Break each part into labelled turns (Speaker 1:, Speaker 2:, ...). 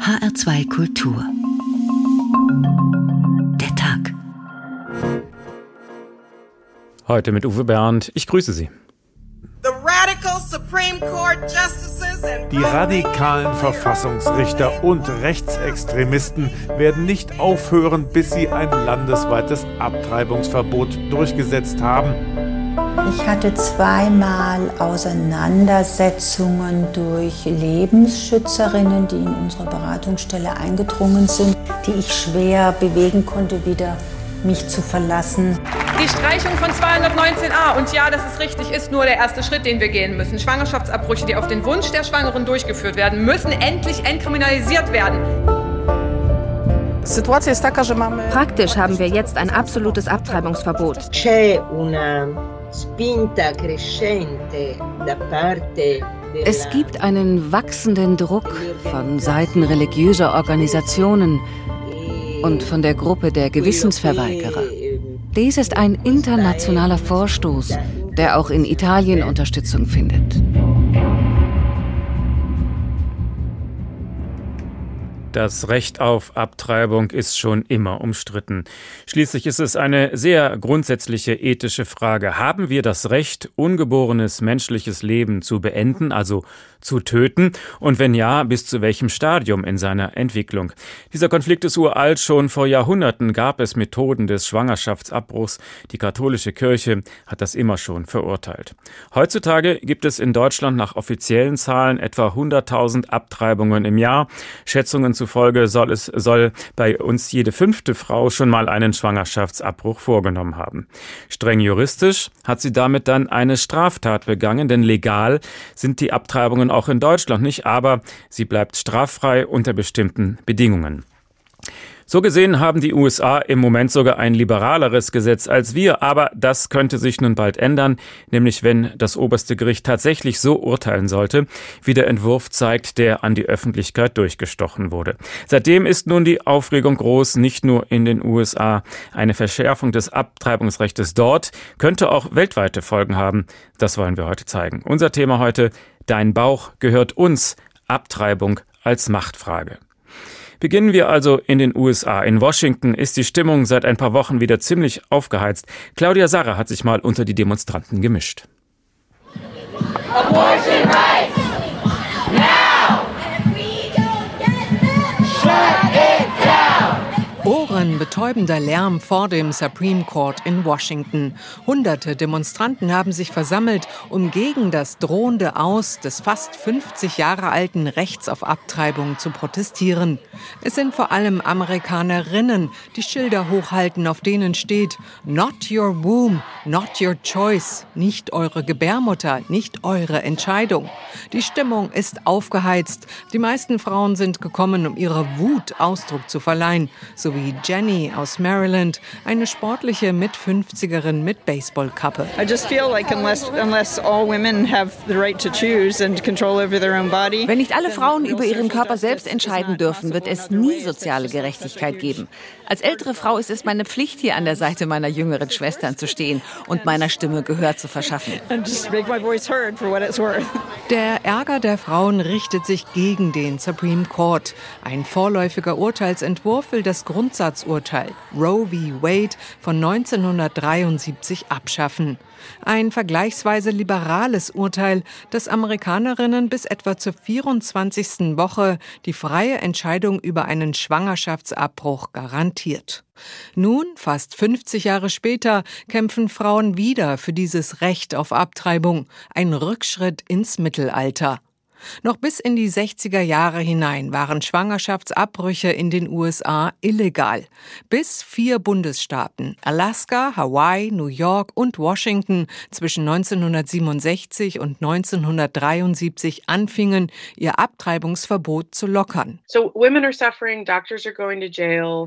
Speaker 1: HR2 Kultur. Der Tag.
Speaker 2: Heute mit Uwe Bernd. Ich grüße Sie.
Speaker 3: Die radikalen Verfassungsrichter und Rechtsextremisten werden nicht aufhören, bis sie ein landesweites Abtreibungsverbot durchgesetzt haben.
Speaker 4: Ich hatte zweimal Auseinandersetzungen durch Lebensschützerinnen, die in unsere Beratungsstelle eingedrungen sind, die ich schwer bewegen konnte, wieder mich zu verlassen.
Speaker 5: Die Streichung von 219a, und ja, das ist richtig, ist nur der erste Schritt, den wir gehen müssen. Schwangerschaftsabbrüche, die auf den Wunsch der Schwangeren durchgeführt werden, müssen endlich entkriminalisiert werden.
Speaker 6: Praktisch haben wir jetzt ein absolutes Abtreibungsverbot. Es gibt einen wachsenden Druck von Seiten religiöser Organisationen und von der Gruppe der Gewissensverweigerer. Dies ist ein internationaler Vorstoß, der auch in Italien Unterstützung findet.
Speaker 2: Das Recht auf Abtreibung ist schon immer umstritten. Schließlich ist es eine sehr grundsätzliche ethische Frage. Haben wir das Recht, ungeborenes menschliches Leben zu beenden, also zu töten? Und wenn ja, bis zu welchem Stadium in seiner Entwicklung? Dieser Konflikt ist uralt. Schon vor Jahrhunderten gab es Methoden des Schwangerschaftsabbruchs. Die katholische Kirche hat das immer schon verurteilt. Heutzutage gibt es in Deutschland nach offiziellen Zahlen etwa 100.000 Abtreibungen im Jahr. Schätzungen zufolge soll es soll bei uns jede fünfte Frau schon mal einen Schwangerschaftsabbruch vorgenommen haben. Streng juristisch hat sie damit dann eine Straftat begangen, denn legal sind die Abtreibungen auch in Deutschland nicht, aber sie bleibt straffrei unter bestimmten Bedingungen. So gesehen haben die USA im Moment sogar ein liberaleres Gesetz als wir, aber das könnte sich nun bald ändern, nämlich wenn das oberste Gericht tatsächlich so urteilen sollte, wie der Entwurf zeigt, der an die Öffentlichkeit durchgestochen wurde. Seitdem ist nun die Aufregung groß, nicht nur in den USA. Eine Verschärfung des Abtreibungsrechts dort könnte auch weltweite Folgen haben. Das wollen wir heute zeigen. Unser Thema heute, Dein Bauch gehört uns, Abtreibung als Machtfrage. Beginnen wir also in den USA. In Washington ist die Stimmung seit ein paar Wochen wieder ziemlich aufgeheizt. Claudia Sarah hat sich mal unter die Demonstranten gemischt. Abortion
Speaker 7: Ohrenbetäubender Lärm vor dem Supreme Court in Washington. Hunderte Demonstranten haben sich versammelt, um gegen das drohende Aus des fast 50 Jahre alten Rechts auf Abtreibung zu protestieren. Es sind vor allem Amerikanerinnen, die Schilder hochhalten, auf denen steht Not your womb, not your choice, nicht eure Gebärmutter, nicht eure Entscheidung. Die Stimmung ist aufgeheizt. Die meisten Frauen sind gekommen, um ihrer Wut Ausdruck zu verleihen, so wie Jenny aus Maryland, eine sportliche Mit-50erin mit Baseballkappe.
Speaker 8: I just feel like unless, unless all women have the right to choose and control over their own body.
Speaker 6: Wenn nicht alle Frauen über ihren Körper selbst entscheiden dürfen, wird es nie soziale Gerechtigkeit geben. Als ältere Frau ist es meine Pflicht, hier an der Seite meiner jüngeren Schwestern zu stehen und meiner Stimme Gehör zu verschaffen.
Speaker 7: Der Ärger der Frauen richtet sich gegen den Supreme Court. Ein vorläufiger Urteilsentwurf will das Grundsatzurteil Roe v. Wade von 1973 abschaffen. Ein vergleichsweise liberales Urteil, das Amerikanerinnen bis etwa zur 24. Woche die freie Entscheidung über einen Schwangerschaftsabbruch garantiert. Nun, fast 50 Jahre später, kämpfen Frauen wieder für dieses Recht auf Abtreibung, ein Rückschritt ins Mittelalter. Noch bis in die 60er Jahre hinein waren Schwangerschaftsabbrüche in den USA illegal. Bis vier Bundesstaaten, Alaska, Hawaii, New York und Washington zwischen 1967 und 1973 anfingen, ihr Abtreibungsverbot zu lockern.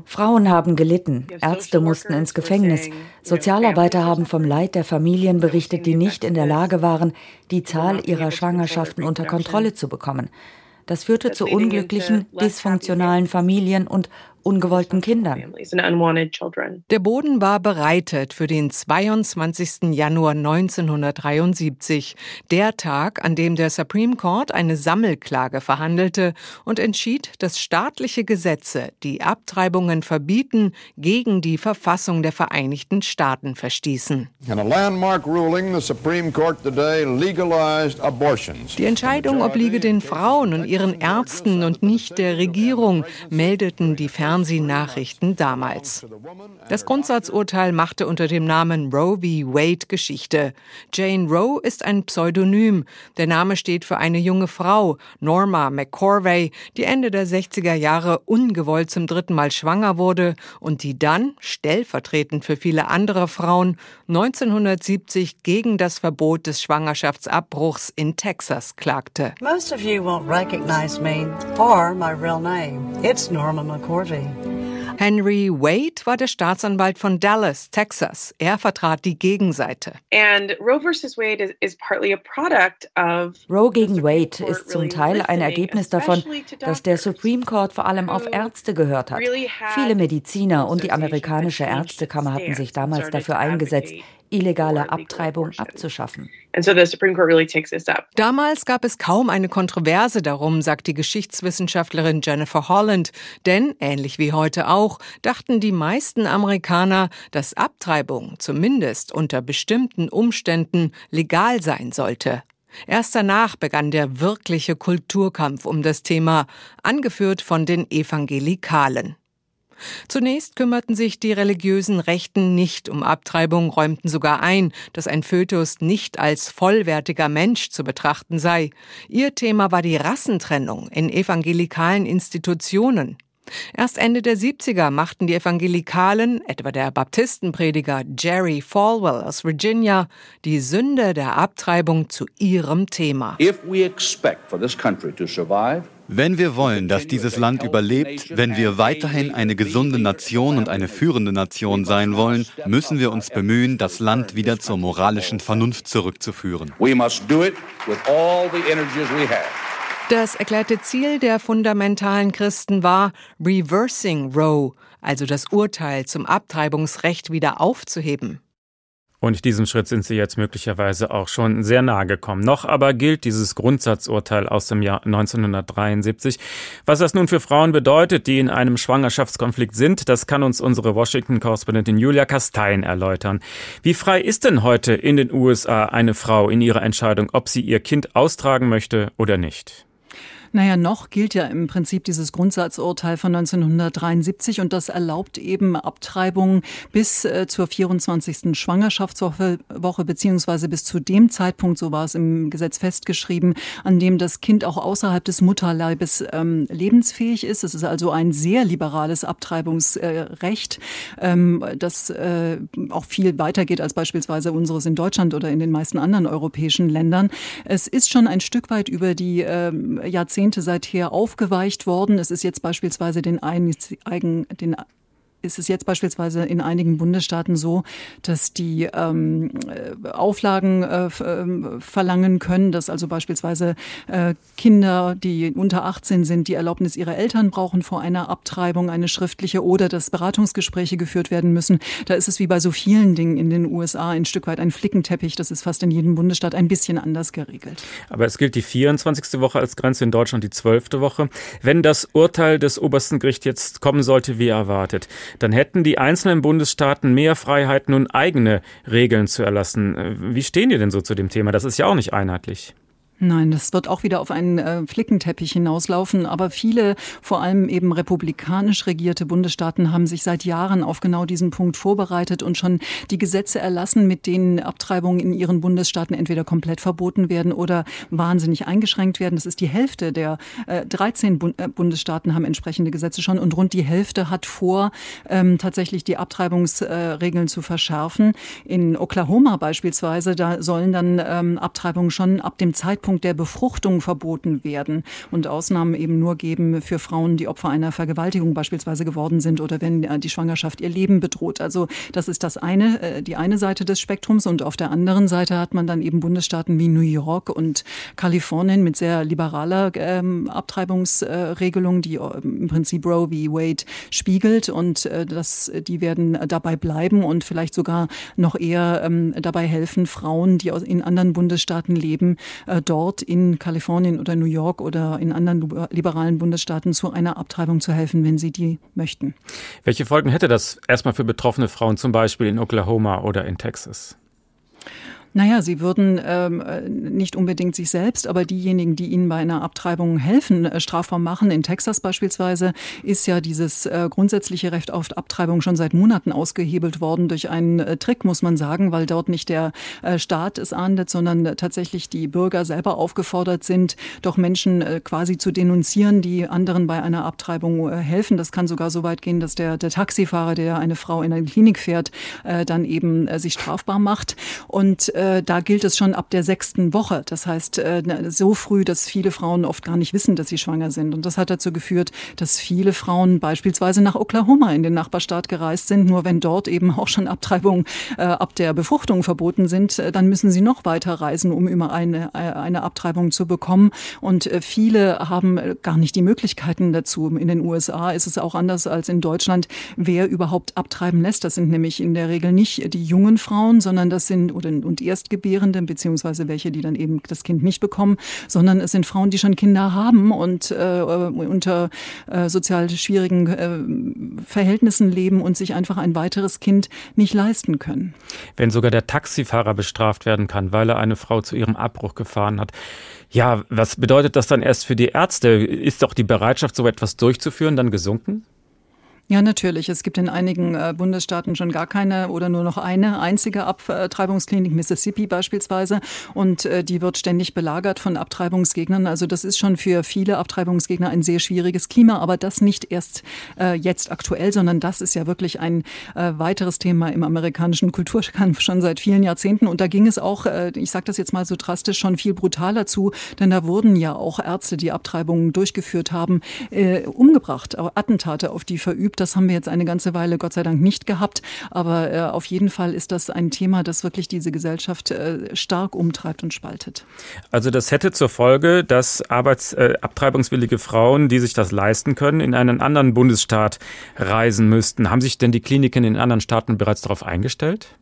Speaker 9: Frauen haben gelitten, Ärzte mussten ins Gefängnis, Sozialarbeiter haben vom Leid der Familien berichtet, die nicht in der Lage waren, die Zahl ihrer Schwangerschaften unter Kontrolle zu bekommen. Das führte zu unglücklichen, dysfunktionalen Familien und ungewollten Kindern.
Speaker 7: Der Boden war bereitet für den 22. Januar 1973, der Tag, an dem der Supreme Court eine Sammelklage verhandelte und entschied, dass staatliche Gesetze, die Abtreibungen verbieten, gegen die Verfassung der Vereinigten Staaten verstießen. Die Entscheidung obliege den Frauen und ihren Ärzten und nicht der Regierung, meldeten die Fernsehnachrichten damals. Das Grundsatzurteil machte unter dem Namen Roe v. Wade Geschichte. Jane Roe ist ein Pseudonym. Der Name steht für eine junge Frau, Norma McCorvey, die Ende der 60er Jahre ungewollt zum dritten Mal schwanger wurde und die dann, stellvertretend für viele andere Frauen, 1970 gegen das Verbot des Schwangerschaftsabbruchs in Texas klagte.
Speaker 10: Most of you won't recognize me or my real name. It's Norma McCorvey.
Speaker 7: Henry Wade war der Staatsanwalt von Dallas, Texas. Er vertrat die Gegenseite.
Speaker 11: Roe
Speaker 9: Roe gegen Wade ist zum Teil ein Ergebnis davon, dass der Supreme Court vor allem auf Ärzte gehört hat. Viele Mediziner und die amerikanische Ärztekammer hatten sich damals dafür eingesetzt, illegale Abtreibung abzuschaffen.
Speaker 7: Damals gab es kaum eine Kontroverse darum, sagt die Geschichtswissenschaftlerin Jennifer Holland, denn ähnlich wie heute auch dachten die meisten Amerikaner, dass Abtreibung zumindest unter bestimmten Umständen legal sein sollte. Erst danach begann der wirkliche Kulturkampf um das Thema, angeführt von den Evangelikalen. Zunächst kümmerten sich die religiösen Rechten nicht um Abtreibung, räumten sogar ein, dass ein Fötus nicht als vollwertiger Mensch zu betrachten sei. Ihr Thema war die Rassentrennung in evangelikalen Institutionen. Erst Ende der 70er machten die Evangelikalen, etwa der Baptistenprediger Jerry Falwell aus Virginia, die Sünde der Abtreibung zu ihrem Thema.
Speaker 12: Wenn wir wollen, dass dieses Land überlebt, wenn wir weiterhin eine gesunde Nation und eine führende Nation sein wollen, müssen wir uns bemühen, das Land wieder zur moralischen Vernunft zurückzuführen.
Speaker 7: Das erklärte Ziel der fundamentalen Christen war, Reversing Roe, also das Urteil zum Abtreibungsrecht wieder aufzuheben.
Speaker 2: Und diesem Schritt sind Sie jetzt möglicherweise auch schon sehr nahe gekommen. Noch aber gilt dieses Grundsatzurteil aus dem Jahr 1973. Was das nun für Frauen bedeutet, die in einem Schwangerschaftskonflikt sind, das kann uns unsere Washington-Korrespondentin Julia Kastein erläutern. Wie frei ist denn heute in den USA eine Frau in ihrer Entscheidung, ob sie ihr Kind austragen möchte oder nicht?
Speaker 13: Naja, noch gilt ja im Prinzip dieses Grundsatzurteil von 1973 und das erlaubt eben Abtreibungen bis äh, zur 24. Schwangerschaftswoche Woche, beziehungsweise bis zu dem Zeitpunkt, so war es im Gesetz festgeschrieben, an dem das Kind auch außerhalb des Mutterleibes ähm, lebensfähig ist. Es ist also ein sehr liberales Abtreibungsrecht, äh, ähm, das äh, auch viel weitergeht als beispielsweise unseres in Deutschland oder in den meisten anderen europäischen Ländern. Es ist schon ein Stück weit über die ähm, Jahrzehnte Jahrzehnte seither aufgeweicht worden. Es ist jetzt beispielsweise den, eigen, den ist es jetzt beispielsweise in einigen Bundesstaaten so, dass die ähm, äh, Auflagen äh, ähm, verlangen können, dass also beispielsweise äh, Kinder, die unter 18 sind, die Erlaubnis ihrer Eltern brauchen vor einer Abtreibung, eine schriftliche oder dass Beratungsgespräche geführt werden müssen. Da ist es wie bei so vielen Dingen in den USA ein Stück weit ein Flickenteppich. Das ist fast in jedem Bundesstaat ein bisschen anders geregelt.
Speaker 2: Aber es gilt die 24. Woche als Grenze in Deutschland, die 12. Woche. Wenn das Urteil des obersten Gerichts jetzt kommen sollte, wie erwartet, dann hätten die einzelnen Bundesstaaten mehr Freiheit, nun eigene Regeln zu erlassen. Wie stehen die denn so zu dem Thema? Das ist ja auch nicht einheitlich.
Speaker 13: Nein, das wird auch wieder auf einen äh, Flickenteppich hinauslaufen. Aber viele, vor allem eben republikanisch regierte Bundesstaaten, haben sich seit Jahren auf genau diesen Punkt vorbereitet und schon die Gesetze erlassen, mit denen Abtreibungen in ihren Bundesstaaten entweder komplett verboten werden oder wahnsinnig eingeschränkt werden. Das ist die Hälfte der äh, 13 Bund äh, Bundesstaaten haben entsprechende Gesetze schon und rund die Hälfte hat vor, ähm, tatsächlich die Abtreibungsregeln zu verschärfen. In Oklahoma beispielsweise, da sollen dann ähm, Abtreibungen schon ab dem Zeitpunkt Zeitpunkt der Befruchtung verboten werden und Ausnahmen eben nur geben für Frauen, die Opfer einer Vergewaltigung beispielsweise geworden sind oder wenn äh, die Schwangerschaft ihr Leben bedroht. Also das ist das eine, äh, die eine Seite des Spektrums und auf der anderen Seite hat man dann eben Bundesstaaten wie New York und Kalifornien mit sehr liberaler ähm, Abtreibungsregelung, die äh, im Prinzip Roe v. Wade spiegelt und äh, das, die werden dabei bleiben und vielleicht sogar noch eher ähm, dabei helfen, Frauen, die in anderen Bundesstaaten leben, äh, dort in Kalifornien oder New York oder in anderen liberalen Bundesstaaten zu einer Abtreibung zu helfen, wenn sie die möchten.
Speaker 2: Welche Folgen hätte das erstmal für betroffene Frauen, zum Beispiel in Oklahoma oder in Texas?
Speaker 13: Naja, sie würden ähm, nicht unbedingt sich selbst, aber diejenigen, die ihnen bei einer Abtreibung helfen, äh, strafbar machen. In Texas beispielsweise ist ja dieses äh, grundsätzliche Recht auf Abtreibung schon seit Monaten ausgehebelt worden durch einen äh, Trick, muss man sagen, weil dort nicht der äh, Staat es ahndet, sondern tatsächlich die Bürger selber aufgefordert sind, doch Menschen äh, quasi zu denunzieren, die anderen bei einer Abtreibung äh, helfen. Das kann sogar so weit gehen, dass der, der Taxifahrer, der eine Frau in eine Klinik fährt, dann eben sich strafbar macht. Und äh, da gilt es schon ab der sechsten Woche. Das heißt, äh, so früh, dass viele Frauen oft gar nicht wissen, dass sie schwanger sind. Und das hat dazu geführt, dass viele Frauen beispielsweise nach Oklahoma in den Nachbarstaat gereist sind. Nur wenn dort eben auch schon Abtreibungen äh, ab der Befruchtung verboten sind, äh, dann müssen sie noch weiter reisen, um immer eine, äh, eine Abtreibung zu bekommen. Und äh, viele haben gar nicht die Möglichkeiten dazu. In den USA ist es auch anders als in Deutschland, wer überhaupt abtreiben lässt. Das sind nämlich in der Regel nicht die jungen Frauen, sondern das sind oder und ihr Erstgebärenden, beziehungsweise welche, die dann eben das Kind nicht bekommen, sondern es sind Frauen, die schon Kinder haben und äh, unter äh, sozial schwierigen äh, Verhältnissen leben und sich einfach ein weiteres Kind nicht leisten können.
Speaker 2: Wenn sogar der Taxifahrer bestraft werden kann, weil er eine Frau zu ihrem Abbruch gefahren hat. Ja, was bedeutet das dann erst für die Ärzte? Ist doch die Bereitschaft, so etwas durchzuführen, dann gesunken?
Speaker 13: Ja, natürlich. Es gibt in einigen äh, Bundesstaaten schon gar keine oder nur noch eine einzige Abtreibungsklinik, Mississippi beispielsweise. Und äh, die wird ständig belagert von Abtreibungsgegnern. Also das ist schon für viele Abtreibungsgegner ein sehr schwieriges Klima. Aber das nicht erst äh, jetzt aktuell, sondern das ist ja wirklich ein weiteres Thema im amerikanischen Kulturkampf schon seit vielen Jahrzehnten. Und da ging es auch, ich sage das jetzt mal so drastisch, schon viel brutaler zu. Denn da wurden ja auch Ärzte, die Abtreibungen durchgeführt haben, umgebracht, Attentate auf die verübt gibt. Das haben wir jetzt eine ganze Weile Gott sei Dank nicht gehabt. Aber äh, auf jeden Fall ist das ein Thema, das wirklich diese Gesellschaft äh, stark umtreibt und spaltet.
Speaker 2: Also das hätte zur Folge, dass Arbeits, äh, abtreibungswillige Frauen, die sich das leisten können, in einen anderen Bundesstaat reisen müssten. Haben sich denn die Kliniken in anderen Staaten bereits darauf eingestellt?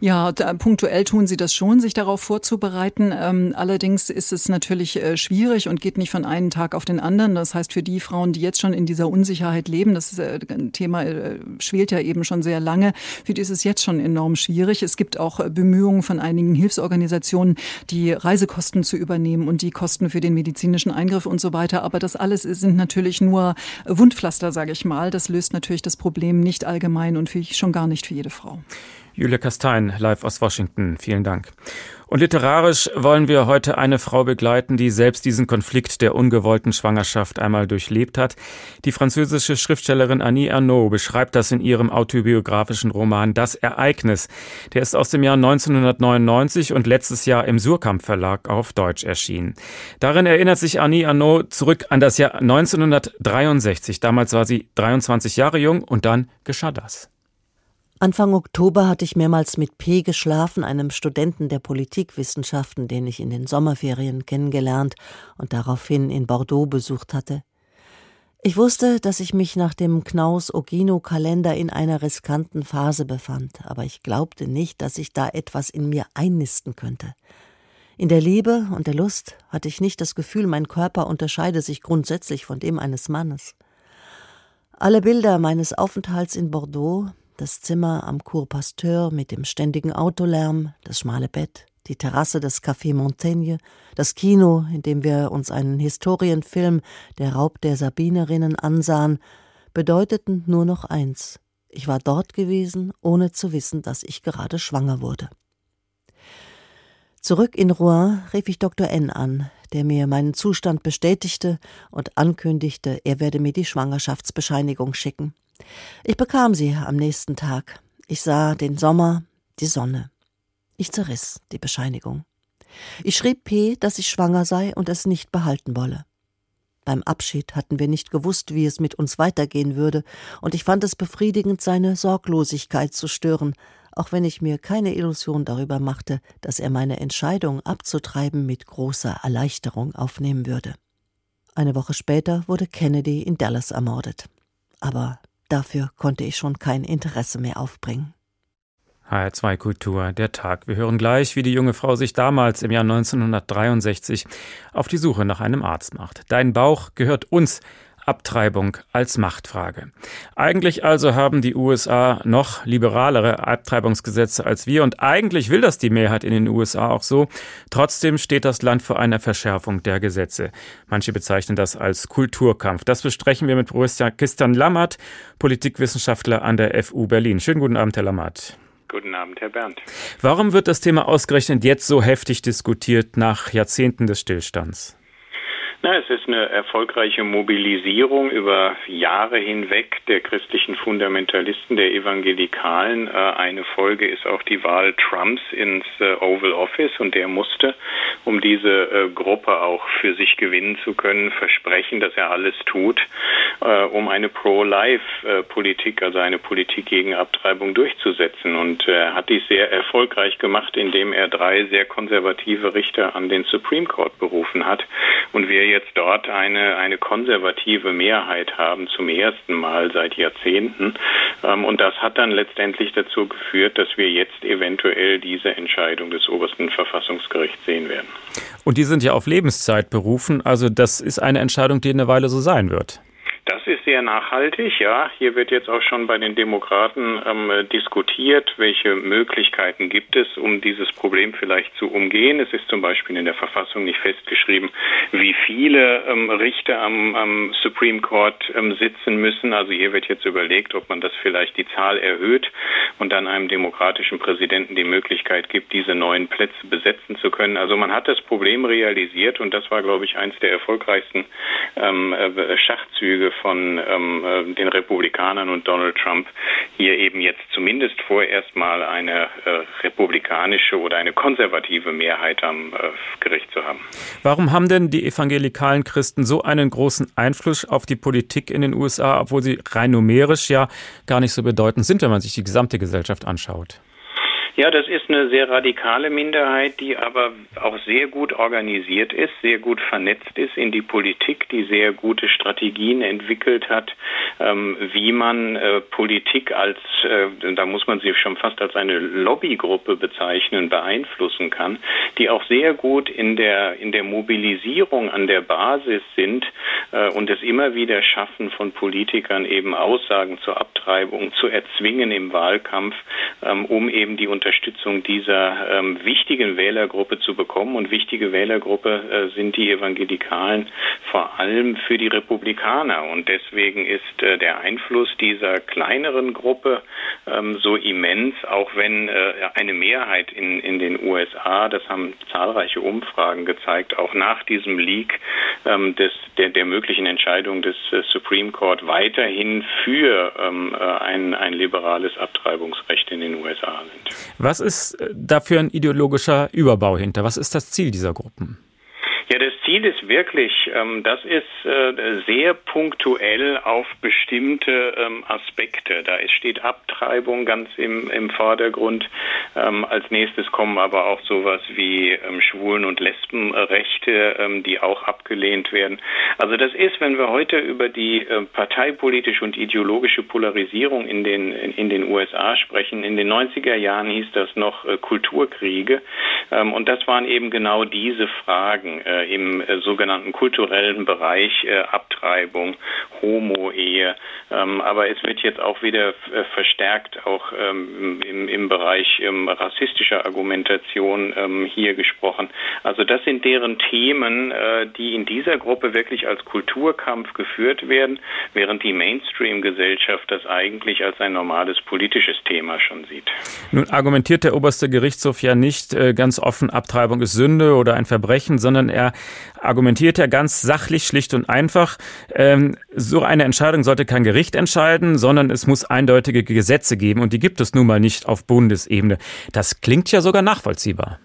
Speaker 13: Ja, da, punktuell tun sie das schon, sich darauf vorzubereiten. Ähm, allerdings ist es natürlich äh, schwierig und geht nicht von einem Tag auf den anderen. Das heißt, für die Frauen, die jetzt schon in dieser Unsicherheit leben, das äh, Thema äh, schwelt ja eben schon sehr lange, für die ist es jetzt schon enorm schwierig. Es gibt auch äh, Bemühungen von einigen Hilfsorganisationen, die Reisekosten zu übernehmen und die Kosten für den medizinischen Eingriff und so weiter. Aber das alles sind natürlich nur Wundpflaster, sage ich mal. Das löst natürlich das Problem nicht allgemein und für, schon gar nicht für jede Frau.
Speaker 2: Julia Kastein, live aus Washington. Vielen Dank. Und literarisch wollen wir heute eine Frau begleiten, die selbst diesen Konflikt der ungewollten Schwangerschaft einmal durchlebt hat. Die französische Schriftstellerin Annie Ernaux beschreibt das in ihrem autobiografischen Roman Das Ereignis. Der ist aus dem Jahr 1999 und letztes Jahr im Surkamp Verlag auf Deutsch erschienen. Darin erinnert sich Annie Ernaux zurück an das Jahr 1963. Damals war sie 23 Jahre jung und dann geschah das.
Speaker 11: Anfang Oktober hatte ich mehrmals mit P. geschlafen, einem Studenten der Politikwissenschaften, den ich in den Sommerferien kennengelernt und daraufhin in Bordeaux besucht hatte. Ich wusste, dass ich mich nach dem Knaus-Ogino-Kalender in einer riskanten Phase befand, aber ich glaubte nicht, dass ich da etwas in mir einnisten könnte. In der Liebe und der Lust hatte ich nicht das Gefühl, mein Körper unterscheide sich grundsätzlich von dem eines Mannes. Alle Bilder meines Aufenthalts in Bordeaux, das Zimmer am Cour Pasteur mit dem ständigen Autolärm, das schmale Bett, die Terrasse des Café Montaigne, das Kino, in dem wir uns einen Historienfilm Der Raub der Sabinerinnen ansahen, bedeuteten nur noch eins. Ich war dort gewesen, ohne zu wissen, dass ich gerade schwanger wurde. Zurück in Rouen rief ich Dr. N an, der mir meinen Zustand bestätigte und ankündigte, er werde mir die Schwangerschaftsbescheinigung schicken. Ich bekam sie am nächsten Tag. Ich sah den Sommer, die Sonne. Ich zerriss die Bescheinigung. Ich schrieb P., dass ich schwanger sei und es nicht behalten wolle. Beim Abschied hatten wir nicht gewusst, wie es mit uns weitergehen würde, und ich fand es befriedigend, seine Sorglosigkeit zu stören, auch wenn ich mir keine Illusion darüber machte, dass er meine Entscheidung abzutreiben mit großer Erleichterung aufnehmen würde. Eine Woche später wurde Kennedy in Dallas ermordet. Aber dafür konnte ich schon kein Interesse mehr aufbringen.
Speaker 2: HR2 Kultur, der Tag. Wir hören gleich, wie die junge Frau sich damals im Jahr 1963 auf die Suche nach einem Arzt macht. Dein Bauch gehört uns. Abtreibung als Machtfrage. Eigentlich also haben die USA noch liberalere Abtreibungsgesetze als wir und eigentlich will das die Mehrheit in den USA auch so. Trotzdem steht das Land vor einer Verschärfung der Gesetze. Manche bezeichnen das als Kulturkampf. Das besprechen wir mit Professor Christian Lammert, Politikwissenschaftler an der FU Berlin. Schönen guten Abend, Herr Lammert.
Speaker 14: Guten Abend, Herr Berndt.
Speaker 2: Warum wird das Thema ausgerechnet jetzt so heftig diskutiert nach Jahrzehnten des Stillstands?
Speaker 14: Na, es ist eine erfolgreiche Mobilisierung über Jahre hinweg der christlichen Fundamentalisten, der Evangelikalen. Äh, eine Folge ist auch die Wahl Trumps ins äh, Oval Office und der musste, um diese äh, Gruppe auch für sich gewinnen zu können, versprechen, dass er alles tut, um eine Pro-Life-Politik, also eine Politik gegen Abtreibung durchzusetzen. Und er hat dies sehr erfolgreich gemacht, indem er drei sehr konservative Richter an den Supreme Court berufen hat. Und wir jetzt dort eine, eine konservative Mehrheit haben, zum ersten Mal seit Jahrzehnten. Ähm, und das hat dann letztendlich dazu geführt, dass wir jetzt eventuell diese Entscheidung des obersten Verfassungsgerichts sehen werden.
Speaker 2: Und die sind ja auf Lebenszeit berufen. Also das ist eine Entscheidung, die eine Weile so sein wird.
Speaker 14: Das ist sehr nachhaltig, ja. Hier wird jetzt auch schon bei den Demokraten ähm, diskutiert, welche Möglichkeiten gibt es, um dieses Problem vielleicht zu umgehen. Es ist zum Beispiel in der Verfassung nicht festgeschrieben, wie viele ähm, Richter am, am, Supreme Court ähm, sitzen müssen. Also hier wird jetzt überlegt, ob man das vielleicht die Zahl erhöht und dann einem demokratischen Präsidenten die Möglichkeit gibt, diese neuen Plätze besetzen zu können. Also man hat das Problem realisiert und das war, glaube ich, eines der erfolgreichsten ähm, äh, Schachzüge von ähm, äh, den Republikanern und Donald Trump hier eben jetzt zumindest vorerst mal eine äh, republikanische oder eine konservative Mehrheit am äh, Gericht zu haben.
Speaker 2: Warum haben denn die evangelikalen Christen so einen großen Einfluss auf die Politik in den USA, obwohl sie rein numerisch ja gar nicht so bedeutend sind, wenn man sich die gesamte Gesellschaft anschaut?
Speaker 14: Ja, das ist eine sehr radikale Minderheit, die aber auch sehr gut organisiert ist, sehr gut vernetzt ist in die Politik, die sehr gute Strategien entwickelt hat, ähm, wie man äh, Politik als, äh, da muss man sie schon fast als eine Lobbygruppe bezeichnen, beeinflussen kann, die auch sehr gut in der, in der Mobilisierung an der Basis sind äh, und es immer wieder schaffen, von Politikern eben Aussagen zur Abtreibung zu erzwingen im Wahlkampf, ähm, um eben die Unterstützung dieser ähm, wichtigen Wählergruppe zu bekommen. Und wichtige Wählergruppe äh, sind die Evangelikalen vor allem für die Republikaner. Und deswegen ist äh, der Einfluss dieser kleineren Gruppe ähm, so immens, auch wenn äh, eine Mehrheit in, in den USA, das haben zahlreiche Umfragen gezeigt, auch nach diesem Leak ähm, des, der, der möglichen Entscheidung des äh, Supreme Court weiterhin für ähm, äh, ein, ein liberales Abtreibungsrecht in den USA sind.
Speaker 2: Was ist äh, dafür ein ideologischer Überbau hinter? Was ist das Ziel dieser Gruppen?
Speaker 14: Ja, das Ziel ist wirklich, ähm, das ist äh, sehr punktuell auf bestimmte ähm, Aspekte. Da steht Abtreibung ganz im, im Vordergrund. Ähm, als nächstes kommen aber auch sowas wie ähm, Schwulen- und Lesbenrechte, ähm, die auch abgelehnt werden. Also das ist, wenn wir heute über die äh, parteipolitische und ideologische Polarisierung in den, in, in, den USA sprechen, in den 90er Jahren hieß das noch äh, Kulturkriege. Ähm, und das waren eben genau diese Fragen äh, im äh, sogenannten kulturellen Bereich, äh, Abtreibung, Homo-Ehe. Ähm, aber es wird jetzt auch wieder äh, verstärkt auch ähm, im, im Bereich ähm, rassistischer Argumentation hier gesprochen. Also das sind deren Themen, äh, die in dieser Gruppe wirklich als Kulturkampf geführt werden, während die Mainstream-Gesellschaft das eigentlich als ein normales politisches Thema schon sieht.
Speaker 2: Nun argumentiert der oberste Gerichtshof ja nicht äh, ganz offen, Abtreibung ist Sünde oder ein Verbrechen, sondern er argumentiert ja ganz sachlich, schlicht und einfach, ähm, so eine Entscheidung sollte kein Gericht entscheiden, sondern es muss eindeutige Gesetze geben und die gibt es nun mal nicht auf Bundesebene. Das klingt ja sogar nachvollziehbar.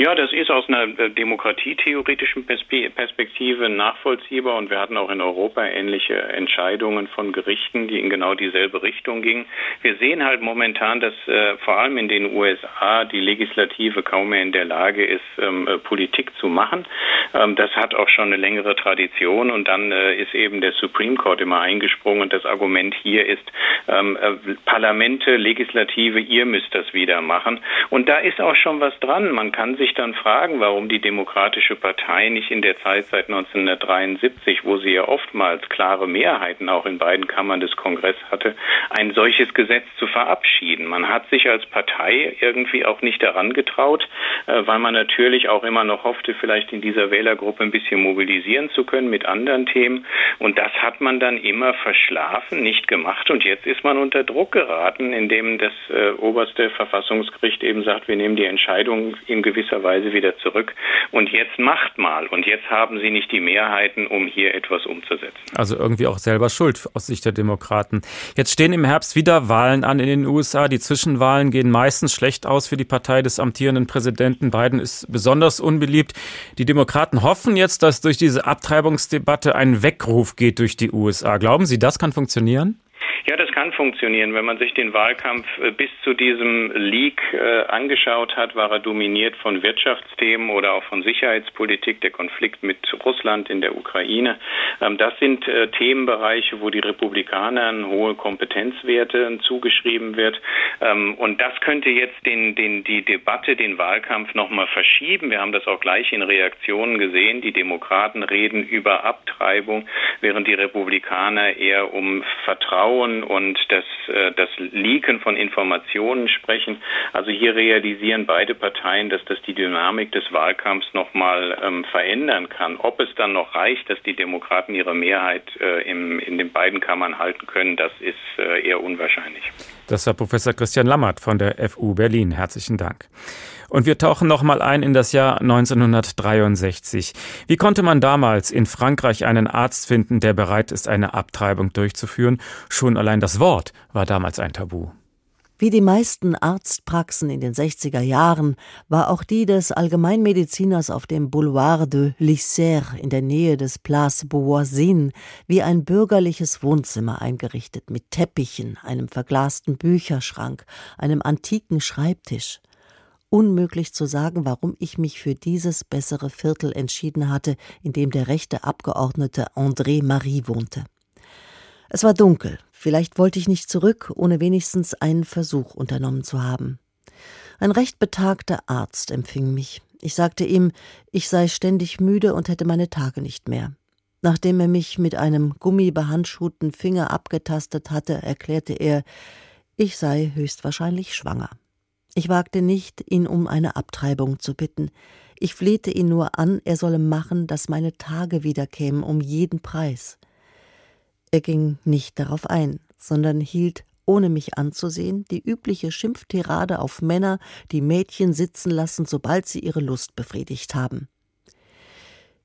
Speaker 14: Ja, das ist aus einer äh, demokratietheoretischen Perspektive nachvollziehbar und wir hatten auch in Europa ähnliche Entscheidungen von Gerichten, die in genau dieselbe Richtung gingen. Wir sehen halt momentan, dass äh, vor allem in den USA die Legislative kaum mehr in der Lage ist, ähm, äh, Politik zu machen. Ähm, das hat auch schon eine längere Tradition und dann äh, ist eben der Supreme Court immer eingesprungen und das Argument hier ist, ähm, äh, Parlamente, Legislative, ihr müsst das wieder machen. Und da ist auch schon was dran. Man kann sich sich dann fragen, warum die Demokratische Partei nicht in der Zeit seit 1973, wo sie ja oftmals klare Mehrheiten auch in beiden Kammern des Kongresses hatte, ein solches Gesetz zu verabschieden. Man hat sich als Partei irgendwie auch nicht daran getraut, äh, weil man natürlich auch immer noch hoffte, vielleicht in dieser Wählergruppe ein bisschen mobilisieren zu können mit anderen Themen. Und das hat man dann immer verschlafen, nicht gemacht. Und jetzt ist man unter Druck geraten, indem das äh, oberste Verfassungsgericht eben sagt, wir nehmen die Entscheidung in gewisser Weise wieder zurück. Und jetzt macht mal. Und jetzt haben sie nicht die Mehrheiten, um hier etwas umzusetzen.
Speaker 2: Also irgendwie auch selber schuld aus Sicht der Demokraten. Jetzt stehen im Herbst wieder Wahlen an in den USA. Die Zwischenwahlen gehen meistens schlecht aus für die Partei des amtierenden Präsidenten. Biden ist besonders unbeliebt. Die Demokraten hoffen jetzt, dass durch diese Abtreibungsdebatte ein Weckruf geht durch die USA. Glauben Sie, das kann funktionieren?
Speaker 14: Ja, das funktionieren. Wenn man sich den Wahlkampf äh, bis zu diesem Leak äh, angeschaut hat, war er dominiert von Wirtschaftsthemen oder auch von Sicherheitspolitik, der Konflikt mit Russland in der Ukraine. Ähm, das sind äh, Themenbereiche, wo die Republikaner hohe Kompetenzwerte zugeschrieben wird. Ähm, und das könnte jetzt den, den, die Debatte, den Wahlkampf nochmal verschieben. Wir haben das auch gleich in Reaktionen gesehen. Die Demokraten reden über Abtreibung, während die Republikaner eher um Vertrauen und das, äh, das Leaken von Informationen sprechen. Also hier realisieren beide Parteien, dass das die Dynamik des Wahlkampfs nochmal ähm, verändern kann. Ob es dann noch reicht, dass die Demokraten ihre Mehrheit äh, im, in den beiden Kammern halten können, das ist äh, eher unwahrscheinlich.
Speaker 2: Das war Professor Christian Lammert von der FU Berlin. Herzlichen Dank. Und wir tauchen nochmal ein in das Jahr 1963. Wie konnte man damals in Frankreich einen Arzt finden, der bereit ist, eine Abtreibung durchzuführen? Schon allein das Wort war damals ein Tabu.
Speaker 11: Wie die meisten Arztpraxen in den 60er Jahren war auch die des Allgemeinmediziners auf dem Boulevard de l'Isère in der Nähe des Place Beauvoisin wie ein bürgerliches Wohnzimmer eingerichtet mit Teppichen, einem verglasten Bücherschrank, einem antiken Schreibtisch unmöglich zu sagen, warum ich mich für dieses bessere Viertel entschieden hatte, in dem der rechte Abgeordnete André Marie wohnte. Es war dunkel, vielleicht wollte ich nicht zurück, ohne wenigstens einen Versuch unternommen zu haben. Ein recht betagter Arzt empfing mich. Ich sagte ihm, ich sei ständig müde und hätte meine Tage nicht mehr. Nachdem er mich mit einem gummibehandschuhten Finger abgetastet hatte, erklärte er, ich sei höchstwahrscheinlich schwanger. Ich wagte nicht, ihn um eine Abtreibung zu bitten. Ich flehte ihn nur an, er solle machen, dass meine Tage wiederkämen um jeden Preis. Er ging nicht darauf ein, sondern hielt, ohne mich anzusehen, die übliche Schimpftirade auf Männer, die Mädchen sitzen lassen, sobald sie ihre Lust befriedigt haben.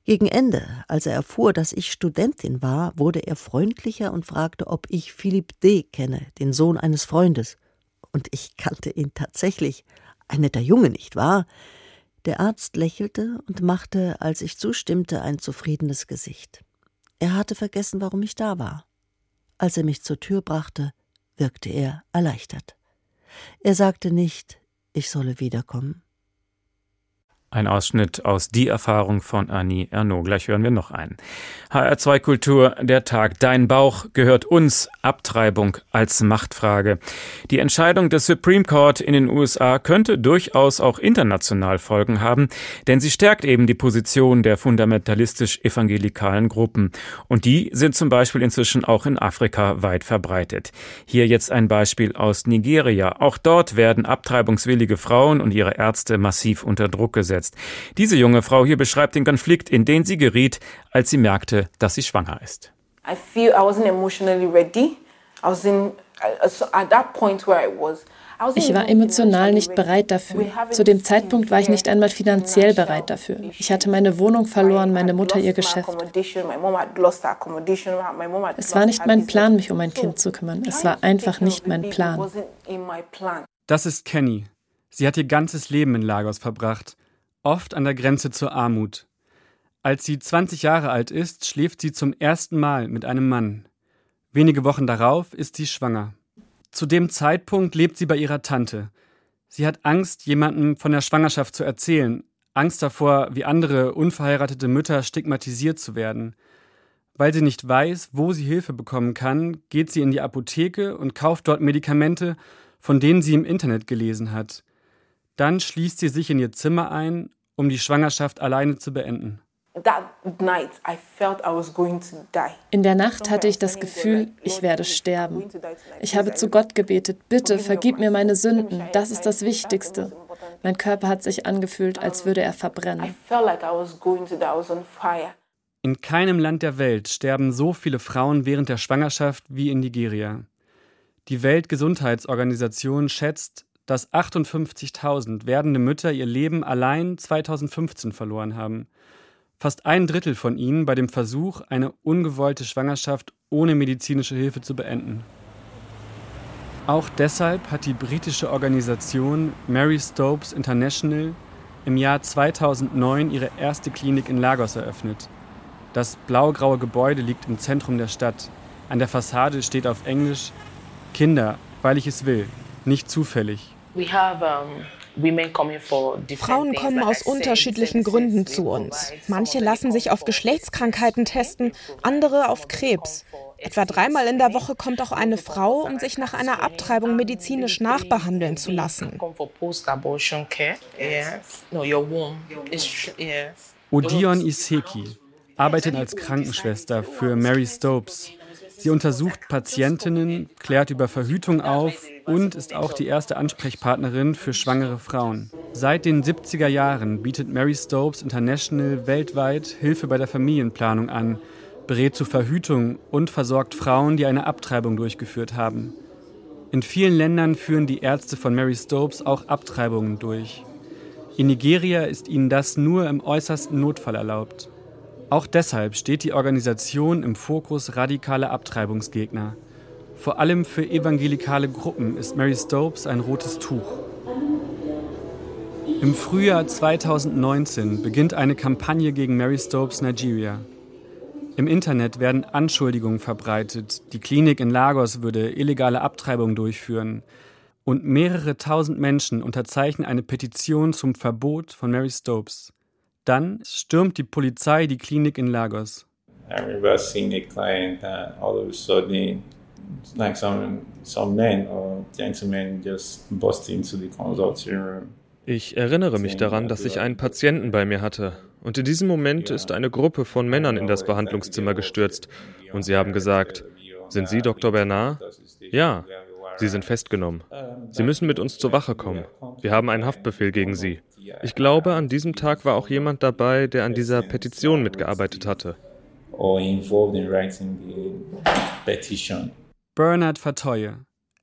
Speaker 11: Gegen Ende, als er erfuhr, dass ich Studentin war, wurde er freundlicher und fragte, ob ich Philippe D. kenne, den Sohn eines Freundes und ich kannte ihn tatsächlich. Ein netter Junge, nicht wahr? Der Arzt lächelte und machte, als ich zustimmte, ein zufriedenes Gesicht. Er hatte vergessen, warum ich da war. Als er mich zur Tür brachte, wirkte er erleichtert. Er sagte nicht, ich solle wiederkommen.
Speaker 2: Ein Ausschnitt aus Die Erfahrung von Annie Ernaux. Gleich hören wir noch einen. HR2 Kultur, der Tag. Dein Bauch gehört uns. Abtreibung als Machtfrage. Die Entscheidung des Supreme Court in den USA könnte durchaus auch international Folgen haben, denn sie stärkt eben die Position der fundamentalistisch-evangelikalen Gruppen. Und die sind zum Beispiel inzwischen auch in Afrika weit verbreitet. Hier jetzt ein Beispiel aus Nigeria. Auch dort werden abtreibungswillige Frauen und ihre Ärzte massiv unter Druck gesetzt ausgesetzt. Diese junge Frau hier beschreibt den Konflikt, in den sie geriet, als sie merkte, dass sie schwanger ist. I feel I wasn't emotionally ready. I was in
Speaker 15: so at that point where I was ich war emotional nicht bereit dafür. Zu dem Zeitpunkt war ich nicht einmal finanziell bereit dafür. Ich hatte meine Wohnung verloren, meine Mutter ihr Geschäft. Es war nicht mein Plan, mich um ein Kind zu kümmern. Es war einfach nicht mein Plan.
Speaker 16: Das ist Kenny. Sie hat ihr ganzes Leben in Lagos verbracht. Oft an der Grenze zur Armut. Als sie 20 Jahre alt ist, schläft sie zum ersten Mal mit einem Mann. Wenige Wochen darauf ist sie schwanger. Zu dem Zeitpunkt lebt sie bei ihrer Tante. Sie hat Angst, jemandem von der Schwangerschaft zu erzählen, Angst davor, wie andere unverheiratete Mütter stigmatisiert zu werden. Weil sie nicht weiß, wo sie Hilfe bekommen kann, geht sie in die Apotheke und kauft dort Medikamente, von denen sie im Internet gelesen hat. Dann schließt sie sich in ihr Zimmer ein, um die Schwangerschaft alleine zu beenden.
Speaker 15: In der Nacht hatte ich das Gefühl, ich werde sterben. Ich habe zu Gott gebetet, bitte vergib mir meine Sünden, das ist das Wichtigste. Mein Körper hat sich angefühlt, als würde er verbrennen.
Speaker 16: In keinem Land der Welt sterben so viele Frauen während der Schwangerschaft wie in Nigeria. Die Weltgesundheitsorganisation schätzt, dass 58.000 werdende Mütter ihr Leben allein 2015 verloren haben. Fast ein Drittel von ihnen bei dem Versuch, eine ungewollte Schwangerschaft ohne medizinische Hilfe zu beenden. Auch deshalb hat die britische Organisation Mary Stopes International im Jahr 2009 ihre erste Klinik in Lagos eröffnet. Das blaugraue Gebäude liegt im Zentrum der Stadt. An der Fassade steht auf Englisch Kinder, weil ich es will, nicht zufällig.
Speaker 17: Frauen kommen aus unterschiedlichen Gründen zu uns. Manche lassen sich auf Geschlechtskrankheiten testen, andere auf Krebs. Etwa dreimal in der Woche kommt auch eine Frau, um sich nach einer Abtreibung medizinisch nachbehandeln zu lassen.
Speaker 16: Odion Iseki arbeitet als Krankenschwester für Mary Stopes. Sie untersucht Patientinnen, klärt über Verhütung auf und ist auch die erste Ansprechpartnerin für schwangere Frauen. Seit den 70er Jahren bietet Mary Stopes International weltweit Hilfe bei der Familienplanung an, berät zur Verhütung und versorgt Frauen, die eine Abtreibung durchgeführt haben. In vielen Ländern führen die Ärzte von Mary Stopes auch Abtreibungen durch. In Nigeria ist ihnen das nur im äußersten Notfall erlaubt. Auch deshalb steht die Organisation im Fokus radikaler Abtreibungsgegner. Vor allem für evangelikale Gruppen ist Mary Stopes ein rotes Tuch. Im Frühjahr 2019 beginnt eine Kampagne gegen Mary Stopes Nigeria. Im Internet werden Anschuldigungen verbreitet, die Klinik in Lagos würde illegale Abtreibung durchführen. Und mehrere tausend Menschen unterzeichnen eine Petition zum Verbot von Mary Stopes. Dann stürmt die Polizei die Klinik in Lagos. I remember seeing a client that all of a sudden like some some men or gentlemen just bust into the consulting room.
Speaker 18: Ich erinnere mich daran, dass ich einen Patienten bei mir hatte. Und in diesem Moment ist eine Gruppe von Männern in das Behandlungszimmer gestürzt. Und sie haben gesagt, sind Sie Dr. Bernard? Ja, Sie sind festgenommen. Sie müssen mit uns zur Wache kommen. Wir haben einen Haftbefehl gegen Sie. Ich glaube, an diesem Tag war auch jemand dabei, der an dieser Petition mitgearbeitet hatte.
Speaker 16: Bernard Fatoye.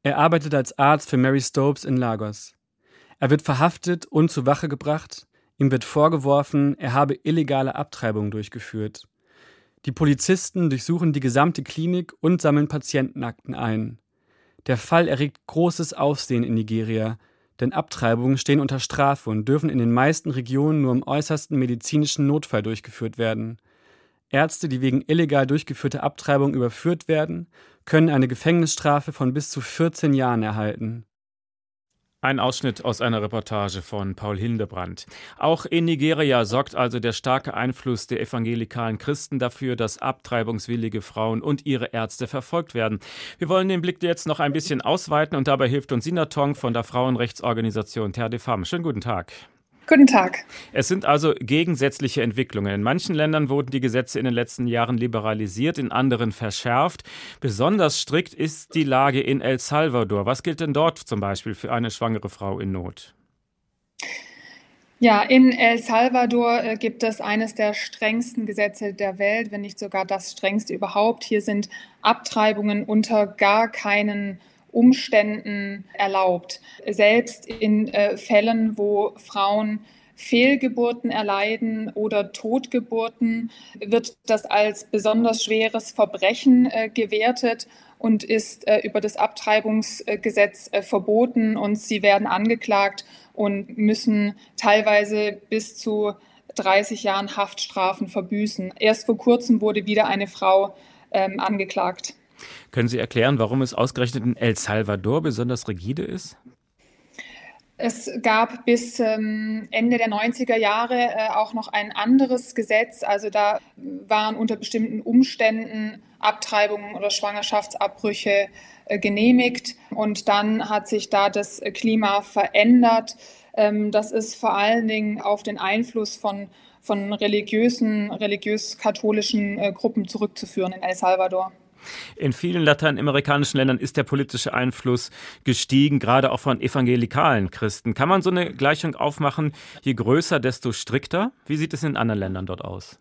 Speaker 16: Er arbeitet als Arzt für Mary Stopes in Lagos. Er wird verhaftet und zur Wache gebracht. Ihm wird vorgeworfen, er habe illegale Abtreibungen durchgeführt. Die Polizisten durchsuchen die gesamte Klinik und sammeln Patientenakten ein. Der Fall erregt großes Aufsehen in Nigeria, denn Abtreibungen stehen unter Strafe und dürfen in den meisten Regionen nur im äußersten medizinischen Notfall durchgeführt werden. Ärzte, die wegen illegal durchgeführter Abtreibung überführt werden, können eine Gefängnisstrafe von bis zu 14 Jahren erhalten.
Speaker 2: Ein Ausschnitt aus einer Reportage von Paul Hildebrand. Auch in Nigeria sorgt also der starke Einfluss der evangelikalen Christen dafür, dass abtreibungswillige Frauen und ihre Ärzte verfolgt werden. Wir wollen den Blick jetzt noch ein bisschen ausweiten und dabei hilft uns Sina Tong von der Frauenrechtsorganisation Terre des Femmes. Schönen guten Tag.
Speaker 19: Guten Tag.
Speaker 2: Es sind also gegensätzliche Entwicklungen. In manchen Ländern wurden die Gesetze in den letzten Jahren liberalisiert, in anderen verschärft. Besonders strikt ist die Lage in El Salvador. Was gilt denn dort zum Beispiel für eine schwangere Frau in Not?
Speaker 19: Ja, in El Salvador äh, gibt es eines der strengsten Gesetze der Welt, wenn nicht sogar das strengste überhaupt. Hier sind Abtreibungen unter gar keinen Umständen erlaubt. Selbst in äh, Fällen, wo Frauen Fehlgeburten erleiden oder Totgeburten, wird das als besonders schweres Verbrechen äh, gewertet und ist äh, über das Abtreibungsgesetz äh, verboten und sie werden angeklagt und müssen teilweise bis zu 30 Jahren Haftstrafen verbüßen. Erst vor kurzem wurde wieder eine Frau ähm, angeklagt.
Speaker 2: Können Sie erklären, warum es ausgerechnet in El Salvador besonders rigide ist?
Speaker 19: Es gab bis ähm, Ende der 90er Jahre äh, auch noch ein anderes Gesetz. Also da waren unter bestimmten Umständen Abtreibungen oder Schwangerschaftsabbrüche äh, genehmigt. Und dann hat sich da das Klima verändert. Ähm, das ist vor allen Dingen auf den Einfluss von, von religiösen, religiös-katholischen äh, Gruppen zurückzuführen in El Salvador.
Speaker 2: In vielen lateinamerikanischen Ländern ist der politische Einfluss gestiegen, gerade auch von evangelikalen Christen. Kann man so eine Gleichung aufmachen, je größer, desto strikter? Wie sieht es in anderen Ländern dort aus?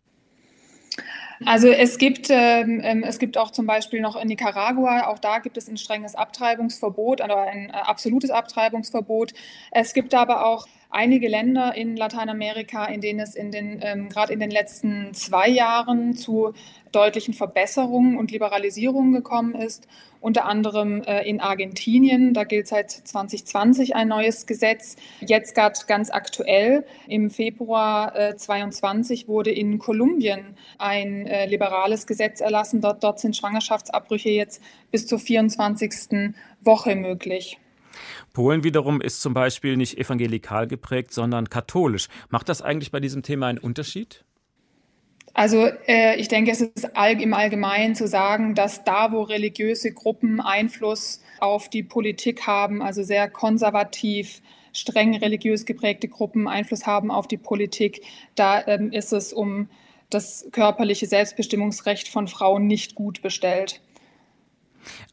Speaker 19: Also es gibt, ähm, ähm, es gibt auch zum Beispiel noch in Nicaragua, auch da gibt es ein strenges Abtreibungsverbot, also ein äh, absolutes Abtreibungsverbot. Es gibt aber auch einige Länder in Lateinamerika, in denen es in den, ähm, gerade in den letzten zwei Jahren zu deutlichen Verbesserungen und Liberalisierungen gekommen ist. Unter anderem äh, in Argentinien, da gilt seit 2020 ein neues Gesetz. Jetzt gerade ganz aktuell, im Februar äh, 22 wurde in Kolumbien ein äh, liberales Gesetz erlassen. Dort, dort sind Schwangerschaftsabbrüche jetzt bis zur 24. Woche möglich.
Speaker 2: Polen wiederum ist zum Beispiel nicht evangelikal geprägt, sondern katholisch. Macht das eigentlich bei diesem Thema einen Unterschied?
Speaker 19: Also äh, ich denke, es ist all, im Allgemeinen zu sagen, dass da, wo religiöse Gruppen Einfluss auf die Politik haben, also sehr konservativ, streng religiös geprägte Gruppen Einfluss haben auf die Politik, da ähm, ist es um das körperliche Selbstbestimmungsrecht von Frauen nicht gut bestellt.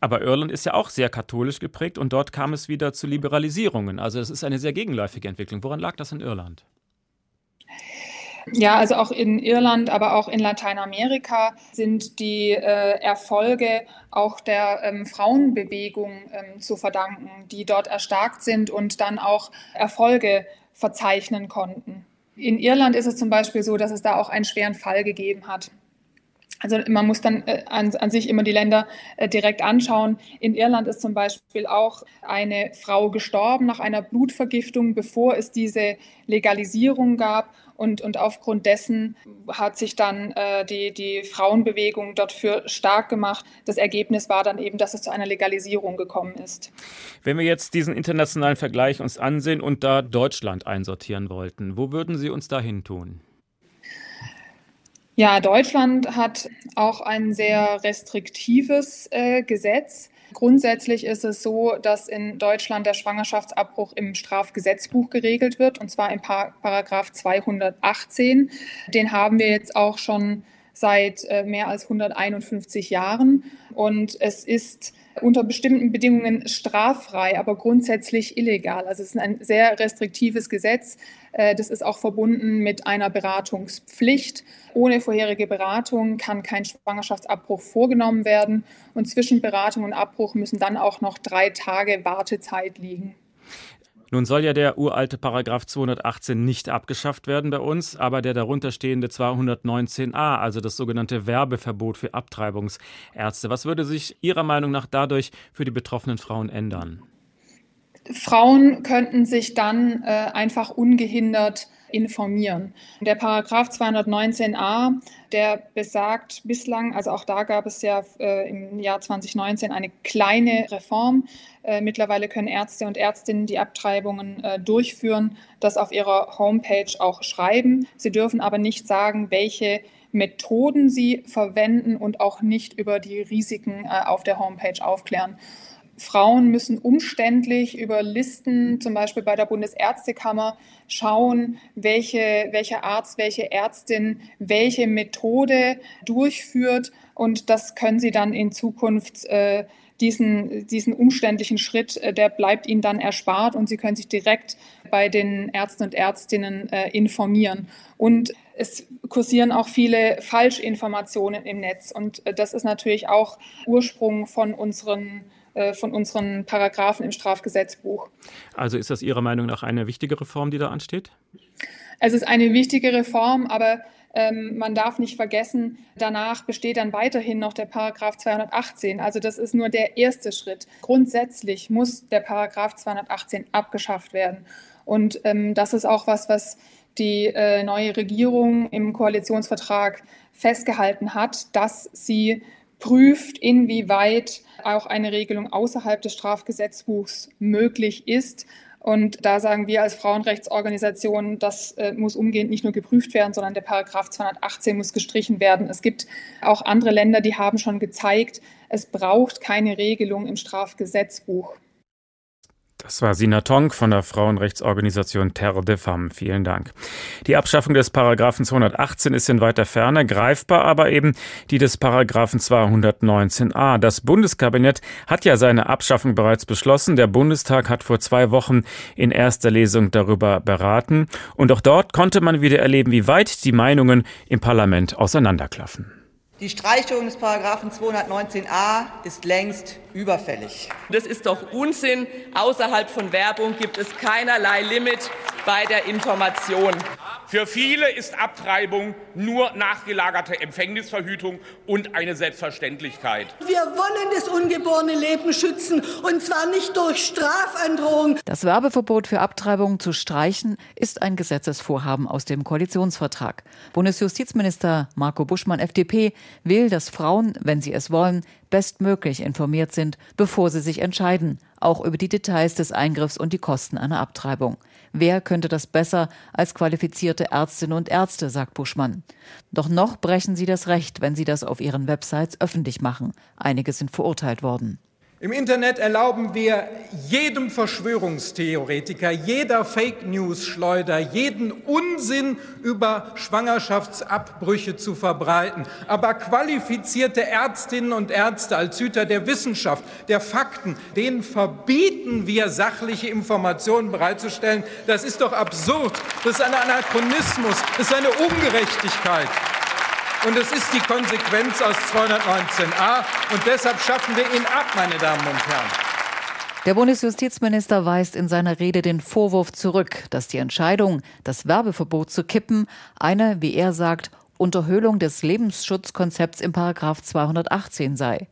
Speaker 2: Aber Irland ist ja auch sehr katholisch geprägt und dort kam es wieder zu Liberalisierungen. Also es ist eine sehr gegenläufige Entwicklung. Woran lag das in Irland?
Speaker 19: Ja, also auch in Irland, aber auch in Lateinamerika sind die äh, Erfolge auch der ähm, Frauenbewegung ähm, zu verdanken, die dort erstarkt sind und dann auch Erfolge verzeichnen konnten. In Irland ist es zum Beispiel so, dass es da auch einen schweren Fall gegeben hat. Also man muss dann äh, an, an, sich immer die Länder äh, direkt anschauen. In Irland ist zum Beispiel auch eine Frau gestorben nach einer Blutvergiftung, bevor es diese Legalisierung gab. Und, und aufgrund dessen hat sich dann äh, die, die Frauenbewegung dort für stark gemacht. Das Ergebnis war dann eben, dass es zu einer Legalisierung gekommen ist.
Speaker 2: Wenn wir jetzt diesen internationalen Vergleich uns ansehen und da Deutschland einsortieren wollten, wo würden Sie uns da hin tun?
Speaker 19: Ja, Deutschland hat auch ein sehr restriktives äh, Gesetz. Grundsätzlich ist es so, dass in Deutschland der Schwangerschaftsabbruch im Strafgesetzbuch geregelt wird, und zwar im Paragraph 218. Den haben wir jetzt auch schon seit äh, mehr als 151 Jahren. Und es ist unter bestimmten Bedingungen straffrei, aber grundsätzlich illegal. Also es ist ein sehr restriktives Gesetz. Äh, das ist auch verbunden mit einer Beratungspflicht. Ohne vorherige Beratung kann kein Schwangerschaftsabbruch vorgenommen werden. Und zwischen Beratung und Abbruch müssen dann auch noch drei Tage Wartezeit liegen.
Speaker 2: Nun soll ja der uralte Paragraph 218 nicht abgeschafft werden bei uns, aber der darunterstehende 219a, also das sogenannte Werbeverbot für Abtreibungsärzte. Was würde sich Ihrer Meinung nach dadurch für die betroffenen Frauen ändern?
Speaker 19: Frauen könnten sich dann äh, einfach ungehindert informieren. Der Paragraph 219a, der besagt bislang, also auch da gab es ja äh, im Jahr 2019 eine kleine Reform. Äh, mittlerweile können Ärzte und Ärztinnen die Abtreibungen äh, durchführen, das auf ihrer Homepage auch schreiben. Sie dürfen aber nicht sagen, welche Methoden sie verwenden und auch nicht über die Risiken äh, auf der Homepage aufklären. Frauen müssen umständlich über Listen, zum Beispiel bei der Bundesärztekammer, schauen, welche, welcher Arzt, welche Ärztin welche Methode durchführt. Und das können sie dann in Zukunft, äh, diesen, diesen umständlichen Schritt, äh, der bleibt ihnen dann erspart und sie können sich direkt bei den Ärzten und Ärztinnen äh, informieren. Und es kursieren auch viele Falschinformationen im Netz. Und äh, das ist natürlich auch Ursprung von unseren von unseren Paragraphen im Strafgesetzbuch.
Speaker 2: Also ist das Ihrer Meinung nach eine wichtige Reform, die da ansteht?
Speaker 19: Es ist eine wichtige Reform, aber ähm, man darf nicht vergessen, danach besteht dann weiterhin noch der Paragraph 218. Also das ist nur der erste Schritt. Grundsätzlich muss der Paragraph 218 abgeschafft werden. Und ähm, das ist auch was, was die äh, neue Regierung im Koalitionsvertrag festgehalten hat, dass sie prüft, inwieweit auch eine Regelung außerhalb des Strafgesetzbuchs möglich ist. Und da sagen wir als Frauenrechtsorganisation, das äh, muss umgehend nicht nur geprüft werden, sondern der Paragraph 218 muss gestrichen werden. Es gibt auch andere Länder, die haben schon gezeigt, es braucht keine Regelung im Strafgesetzbuch.
Speaker 2: Das war Sina Tonk von der Frauenrechtsorganisation Terre de Femmes. Vielen Dank. Die Abschaffung des Paragraphen 218 ist in weiter Ferne, greifbar aber eben die des Paragraphen 219a. Das Bundeskabinett hat ja seine Abschaffung bereits beschlossen. Der Bundestag hat vor zwei Wochen in erster Lesung darüber beraten. Und auch dort konnte man wieder erleben, wie weit die Meinungen im Parlament auseinanderklaffen.
Speaker 20: Die Streichung des Paragraphen 219a ist längst überfällig.
Speaker 21: Das ist doch Unsinn. Außerhalb von Werbung gibt es keinerlei Limit bei der Information.
Speaker 22: Für viele ist Abtreibung nur nachgelagerte Empfängnisverhütung und eine Selbstverständlichkeit.
Speaker 23: Wir wollen das ungeborene Leben schützen und zwar nicht durch Strafandrohung.
Speaker 24: Das Werbeverbot für Abtreibung zu streichen ist ein Gesetzesvorhaben aus dem Koalitionsvertrag. Bundesjustizminister Marco Buschmann FDP will, dass Frauen, wenn sie es wollen, bestmöglich informiert sind, bevor sie sich entscheiden, auch über die Details des Eingriffs und die Kosten einer Abtreibung. Wer könnte das besser als qualifizierte Ärztinnen und Ärzte, sagt Buschmann. Doch noch brechen sie das Recht, wenn sie das auf ihren Websites öffentlich machen. Einige sind verurteilt worden.
Speaker 25: Im Internet erlauben wir jedem Verschwörungstheoretiker, jeder Fake News Schleuder, jeden Unsinn über Schwangerschaftsabbrüche zu verbreiten. Aber qualifizierte Ärztinnen und Ärzte als Hüter der Wissenschaft, der Fakten, denen verbieten wir sachliche Informationen bereitzustellen. Das ist doch absurd. Das ist ein Anachronismus. Das ist eine Ungerechtigkeit. Und es ist die Konsequenz aus 219a. Und deshalb schaffen wir ihn ab, meine Damen und Herren.
Speaker 24: Der Bundesjustizminister weist in seiner Rede den Vorwurf zurück, dass die Entscheidung, das Werbeverbot zu kippen, eine, wie er sagt, Unterhöhlung des Lebensschutzkonzepts im Paragraph 218 sei.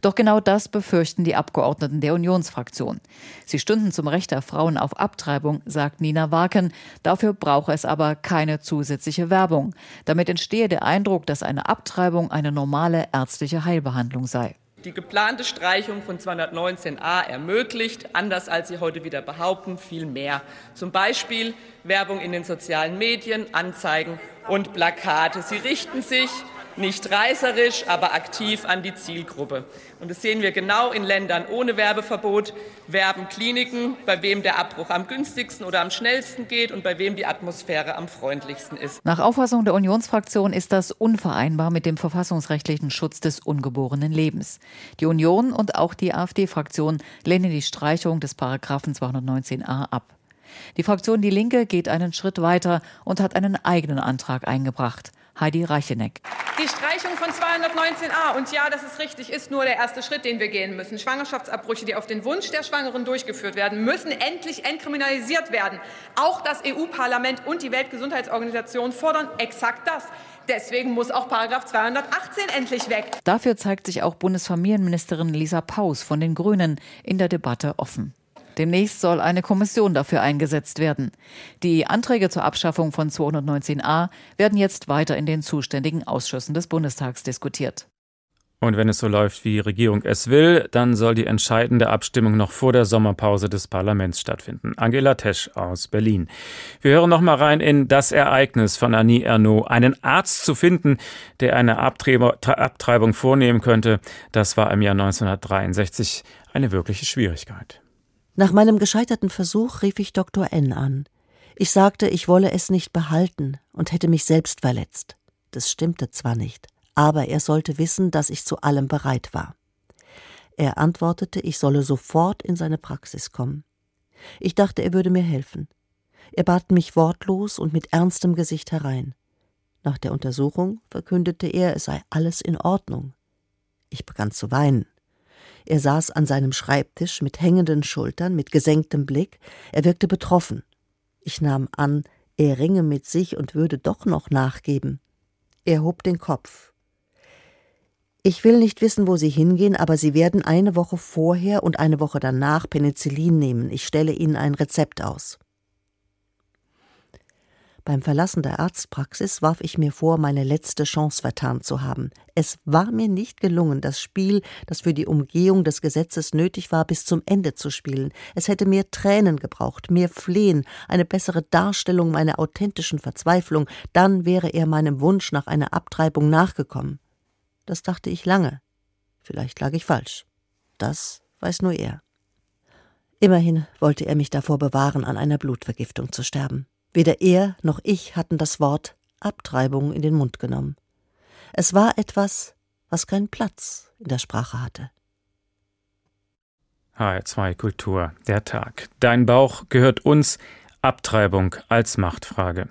Speaker 24: Doch genau das befürchten die Abgeordneten der Unionsfraktion. Sie stünden zum Recht der Frauen auf Abtreibung, sagt Nina Waken. Dafür brauche es aber keine zusätzliche Werbung. Damit entstehe der Eindruck, dass eine Abtreibung eine normale ärztliche Heilbehandlung sei.
Speaker 21: Die geplante Streichung von 219a ermöglicht, anders als Sie heute wieder behaupten, viel mehr. Zum Beispiel Werbung in den sozialen Medien, Anzeigen und Plakate. Sie richten sich nicht reißerisch, aber aktiv an die Zielgruppe. Und das sehen wir genau in Ländern ohne Werbeverbot, werben Kliniken, bei wem der Abbruch am günstigsten oder am schnellsten geht und bei wem die Atmosphäre am freundlichsten ist.
Speaker 24: Nach Auffassung der Unionsfraktion ist das unvereinbar mit dem verfassungsrechtlichen Schutz des ungeborenen Lebens. Die Union und auch die AfD-Fraktion lehnen die Streichung des Paragraphen 219a ab. Die Fraktion Die Linke geht einen Schritt weiter und hat einen eigenen Antrag eingebracht. Heidi Reicheneck.
Speaker 5: Die Streichung von 219a, und ja, das ist richtig, ist nur der erste Schritt, den wir gehen müssen. Schwangerschaftsabbrüche, die auf den Wunsch der Schwangeren durchgeführt werden, müssen endlich entkriminalisiert werden. Auch das EU-Parlament und die Weltgesundheitsorganisation fordern exakt das. Deswegen muss auch Paragraph 218 endlich weg.
Speaker 24: Dafür zeigt sich auch Bundesfamilienministerin Lisa Paus von den Grünen in der Debatte offen. Demnächst soll eine Kommission dafür eingesetzt werden. Die Anträge zur Abschaffung von 219a werden jetzt weiter in den zuständigen Ausschüssen des Bundestags diskutiert.
Speaker 2: Und wenn es so läuft, wie die Regierung es will, dann soll die entscheidende Abstimmung noch vor der Sommerpause des Parlaments stattfinden. Angela Tesch aus Berlin. Wir hören noch mal rein in das Ereignis von Annie Ernaux. Einen Arzt zu finden, der eine Abtreibung vornehmen könnte, das war im Jahr 1963 eine wirkliche Schwierigkeit.
Speaker 11: Nach meinem gescheiterten Versuch rief ich Dr. N an. Ich sagte, ich wolle es nicht behalten und hätte mich selbst verletzt. Das stimmte zwar nicht, aber er sollte wissen, dass ich zu allem bereit war. Er antwortete, ich solle sofort in seine Praxis kommen. Ich dachte, er würde mir helfen. Er bat mich wortlos und mit ernstem Gesicht herein. Nach der Untersuchung verkündete er, es sei alles in Ordnung. Ich begann zu weinen. Er saß an seinem Schreibtisch mit hängenden Schultern, mit gesenktem Blick. Er wirkte betroffen. Ich nahm an, er ringe mit sich und würde doch noch nachgeben. Er hob den Kopf. Ich will nicht wissen, wo Sie hingehen, aber Sie werden eine Woche vorher und eine Woche danach Penicillin nehmen. Ich stelle Ihnen ein Rezept aus. Beim Verlassen der Arztpraxis warf ich mir vor, meine letzte Chance vertan zu haben. Es war mir nicht gelungen, das Spiel, das für die Umgehung des Gesetzes nötig war, bis zum Ende zu spielen. Es hätte mehr Tränen gebraucht, mehr Flehen, eine bessere Darstellung meiner authentischen Verzweiflung, dann wäre er meinem Wunsch nach einer Abtreibung nachgekommen. Das dachte ich lange. Vielleicht lag ich falsch. Das weiß nur er. Immerhin wollte er mich davor bewahren, an einer Blutvergiftung zu sterben. Weder er noch ich hatten das Wort Abtreibung in den Mund genommen. Es war etwas, was keinen Platz in der Sprache hatte.
Speaker 2: HR2 Kultur, der Tag. Dein Bauch gehört uns, Abtreibung als Machtfrage.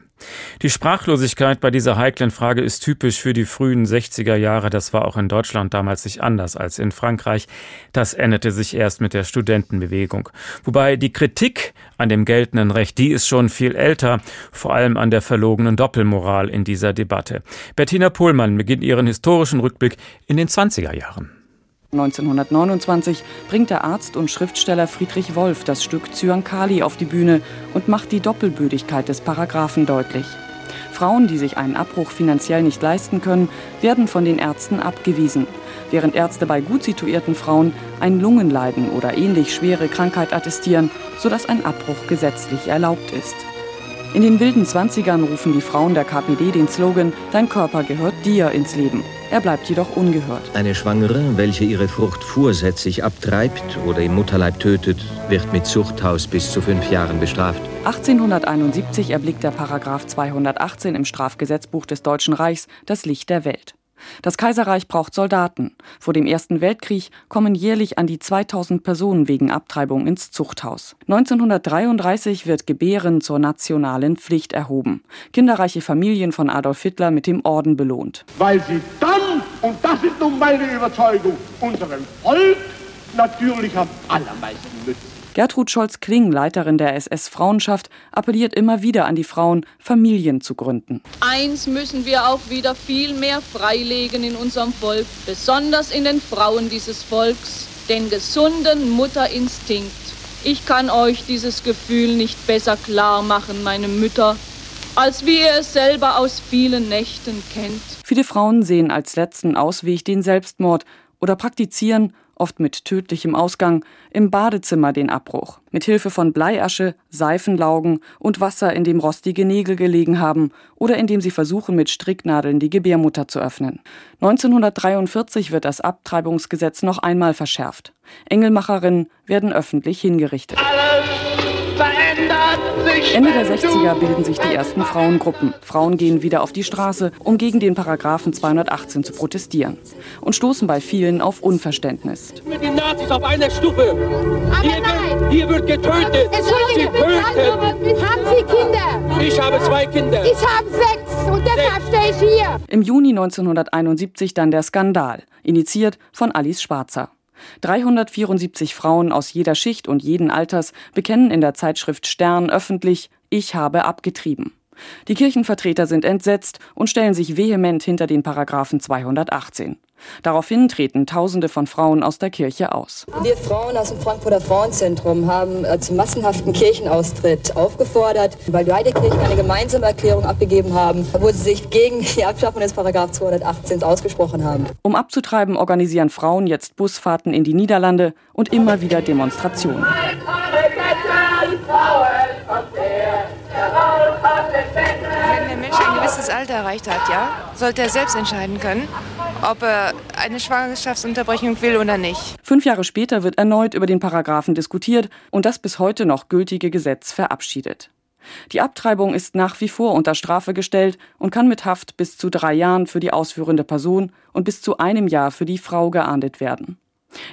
Speaker 2: Die Sprachlosigkeit bei dieser heiklen Frage ist typisch für die frühen 60er Jahre. Das war auch in Deutschland damals nicht anders als in Frankreich. Das änderte sich erst mit der Studentenbewegung. Wobei die Kritik an dem geltenden Recht, die ist schon viel älter, vor allem an der verlogenen Doppelmoral in dieser Debatte. Bettina Pohlmann beginnt ihren historischen Rückblick in den 20er Jahren.
Speaker 26: 1929 bringt der Arzt und Schriftsteller Friedrich Wolf das Stück Zyankali auf die Bühne und macht die Doppelbödigkeit des Paragraphen deutlich. Frauen, die sich einen Abbruch finanziell nicht leisten können, werden von den Ärzten abgewiesen, während Ärzte bei gut situierten Frauen ein Lungenleiden oder ähnlich schwere Krankheit attestieren, sodass ein Abbruch gesetzlich erlaubt ist. In den wilden Zwanzigern rufen die Frauen der KPD den Slogan Dein Körper gehört dir ins Leben. Er bleibt jedoch ungehört.
Speaker 27: Eine Schwangere, welche ihre Frucht vorsätzlich abtreibt oder im Mutterleib tötet, wird mit Zuchthaus bis zu fünf Jahren bestraft.
Speaker 26: 1871 erblickt der Paragraph 218 im Strafgesetzbuch des Deutschen Reichs das Licht der Welt. Das Kaiserreich braucht Soldaten. Vor dem Ersten Weltkrieg kommen jährlich an die 2000 Personen wegen Abtreibung ins Zuchthaus. 1933 wird Gebären zur nationalen Pflicht erhoben. Kinderreiche Familien von Adolf Hitler mit dem Orden belohnt.
Speaker 28: Weil sie dann, und das ist nun meine Überzeugung, unserem Volk natürlich am allermeisten nützen.
Speaker 26: Gertrud Scholz-Kling, Leiterin der SS-Frauenschaft, appelliert immer wieder an die Frauen, Familien zu gründen.
Speaker 29: Eins müssen wir auch wieder viel mehr freilegen in unserem Volk, besonders in den Frauen dieses Volks, den gesunden Mutterinstinkt. Ich kann euch dieses Gefühl nicht besser klar machen, meine Mütter, als wie ihr es selber aus vielen Nächten kennt.
Speaker 26: Viele Frauen sehen als letzten Ausweg den Selbstmord oder praktizieren oft mit tödlichem Ausgang, im Badezimmer den Abbruch, mit Hilfe von Bleiasche, Seifenlaugen und Wasser, in dem rostige Nägel gelegen haben oder indem sie versuchen, mit Stricknadeln die Gebärmutter zu öffnen. 1943 wird das Abtreibungsgesetz noch einmal verschärft. Engelmacherinnen werden öffentlich hingerichtet. Ende der 60er bilden sich die ersten Frauengruppen. Frauen gehen wieder auf die Straße, um gegen den Paragraphen 218 zu protestieren und stoßen bei vielen auf Unverständnis.
Speaker 28: Mit den Nazis auf einer Stufe. Hier wird, hier wird getötet. Sie töten.
Speaker 30: Haben Sie Kinder?
Speaker 28: Ich habe zwei Kinder.
Speaker 30: Ich habe sechs und deshalb stehe ich hier.
Speaker 26: Im Juni 1971 dann der Skandal, initiiert von Alice Schwarzer. 374 Frauen aus jeder Schicht und jeden Alters bekennen in der Zeitschrift Stern öffentlich, ich habe abgetrieben. Die Kirchenvertreter sind entsetzt und stellen sich vehement hinter den Paragraphen 218. Daraufhin treten Tausende von Frauen aus der Kirche aus.
Speaker 31: Wir Frauen aus dem Frankfurter Frauenzentrum haben äh, zum massenhaften Kirchenaustritt aufgefordert, weil beide Kirchen eine gemeinsame Erklärung abgegeben haben, wo sie sich gegen die Abschaffung des Paragraph 218 ausgesprochen haben.
Speaker 26: Um abzutreiben, organisieren Frauen jetzt Busfahrten in die Niederlande und immer wieder Demonstrationen.
Speaker 32: Wenn der Mensch ein gewisses Alter erreicht hat, ja, sollte er selbst entscheiden können, ob er eine Schwangerschaftsunterbrechung will oder nicht.
Speaker 26: Fünf Jahre später wird erneut über den Paragraphen diskutiert und das bis heute noch gültige Gesetz verabschiedet. Die Abtreibung ist nach wie vor unter Strafe gestellt und kann mit Haft bis zu drei Jahren für die ausführende Person und bis zu einem Jahr für die Frau geahndet werden.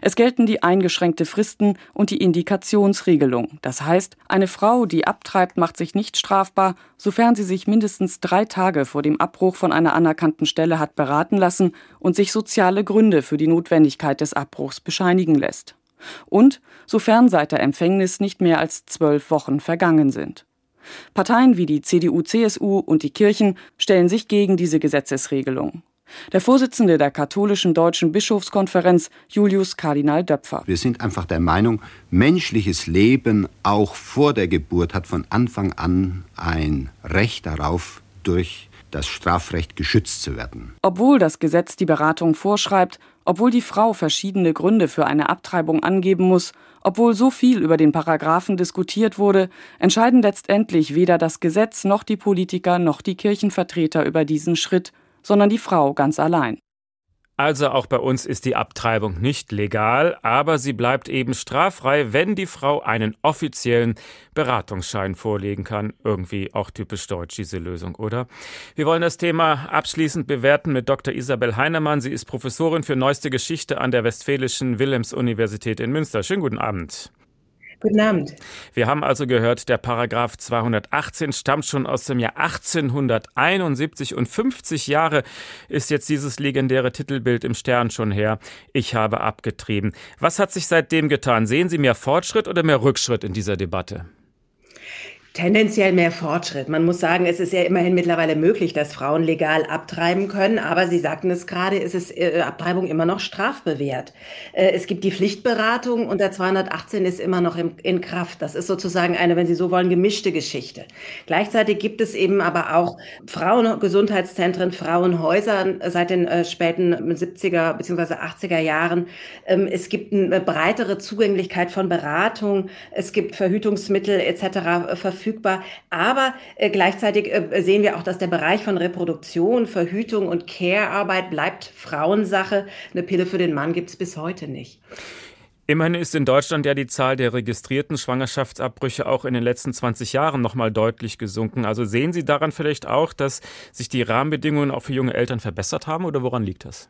Speaker 26: Es gelten die eingeschränkte Fristen und die Indikationsregelung. Das heißt, eine Frau, die abtreibt, macht sich nicht strafbar, sofern sie sich mindestens drei Tage vor dem Abbruch von einer anerkannten Stelle hat beraten lassen und sich soziale Gründe für die Notwendigkeit des Abbruchs bescheinigen lässt. Und sofern seit der Empfängnis nicht mehr als zwölf Wochen vergangen sind. Parteien wie die CDU, CSU und die Kirchen stellen sich gegen diese Gesetzesregelung. Der Vorsitzende der katholischen deutschen Bischofskonferenz, Julius Kardinal Döpfer.
Speaker 33: Wir sind einfach der Meinung, menschliches Leben auch vor der Geburt hat von Anfang an ein Recht darauf, durch das Strafrecht geschützt zu werden.
Speaker 26: Obwohl das Gesetz die Beratung vorschreibt, obwohl die Frau verschiedene Gründe für eine Abtreibung angeben muss, obwohl so viel über den Paragraphen diskutiert wurde, entscheiden letztendlich weder das Gesetz noch die Politiker noch die Kirchenvertreter über diesen Schritt, sondern die Frau ganz allein.
Speaker 2: Also auch bei uns ist die Abtreibung nicht legal, aber sie bleibt eben straffrei, wenn die Frau einen offiziellen Beratungsschein vorlegen kann. Irgendwie auch typisch deutsch diese Lösung, oder? Wir wollen das Thema abschließend bewerten mit Dr. Isabel Heinemann. Sie ist Professorin für neueste Geschichte an der Westfälischen Wilhelms-Universität in Münster. Schönen guten Abend.
Speaker 34: Guten Abend.
Speaker 2: Wir haben also gehört, der Paragraph 218 stammt schon aus dem Jahr 1871 und 50 Jahre ist jetzt dieses legendäre Titelbild im Stern schon her. Ich habe abgetrieben. Was hat sich seitdem getan? Sehen Sie mehr Fortschritt oder mehr Rückschritt in dieser Debatte?
Speaker 34: Tendenziell mehr Fortschritt. Man muss sagen, es ist ja immerhin mittlerweile möglich, dass Frauen legal abtreiben können, aber Sie sagten es gerade, ist es äh, Abtreibung immer noch strafbewehrt. Äh, es gibt die Pflichtberatung und der 218 ist immer noch in Kraft. Das ist sozusagen eine, wenn Sie so wollen, gemischte Geschichte. Gleichzeitig gibt es eben aber auch Frauengesundheitszentren, Frauenhäuser seit den äh, späten 70er bzw. 80er Jahren. Ähm, es gibt eine breitere Zugänglichkeit von Beratung. Es gibt Verhütungsmittel etc. verfügbar. Aber äh, gleichzeitig äh, sehen wir auch, dass der Bereich von Reproduktion, Verhütung und Care-Arbeit bleibt Frauensache. Eine Pille für den Mann gibt es bis heute nicht.
Speaker 2: Immerhin ist in Deutschland ja die Zahl der registrierten Schwangerschaftsabbrüche auch in den letzten 20 Jahren nochmal deutlich gesunken. Also sehen Sie daran vielleicht auch, dass sich die Rahmenbedingungen auch für junge Eltern verbessert haben oder woran liegt das?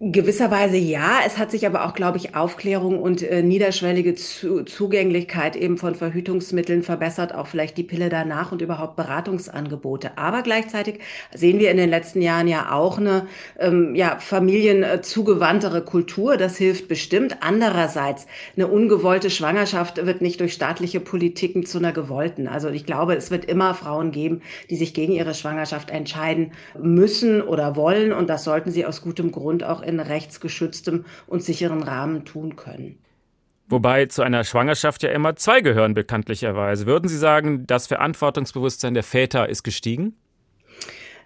Speaker 34: Gewisserweise ja. Es hat sich aber auch, glaube ich, Aufklärung und äh, niederschwellige Zu Zugänglichkeit eben von Verhütungsmitteln verbessert, auch vielleicht die Pille danach und überhaupt Beratungsangebote. Aber gleichzeitig sehen wir in den letzten Jahren ja auch eine ähm, ja, familienzugewandtere Kultur. Das hilft bestimmt. Andererseits, eine ungewollte Schwangerschaft wird nicht durch staatliche Politiken zu einer gewollten. Also ich glaube, es wird immer Frauen geben, die sich gegen ihre Schwangerschaft entscheiden müssen oder wollen. Und das sollten sie aus gutem Grund auch in rechtsgeschütztem und sicheren Rahmen tun können.
Speaker 2: Wobei zu einer Schwangerschaft ja immer zwei gehören, bekanntlicherweise. Würden Sie sagen, das Verantwortungsbewusstsein der Väter ist gestiegen?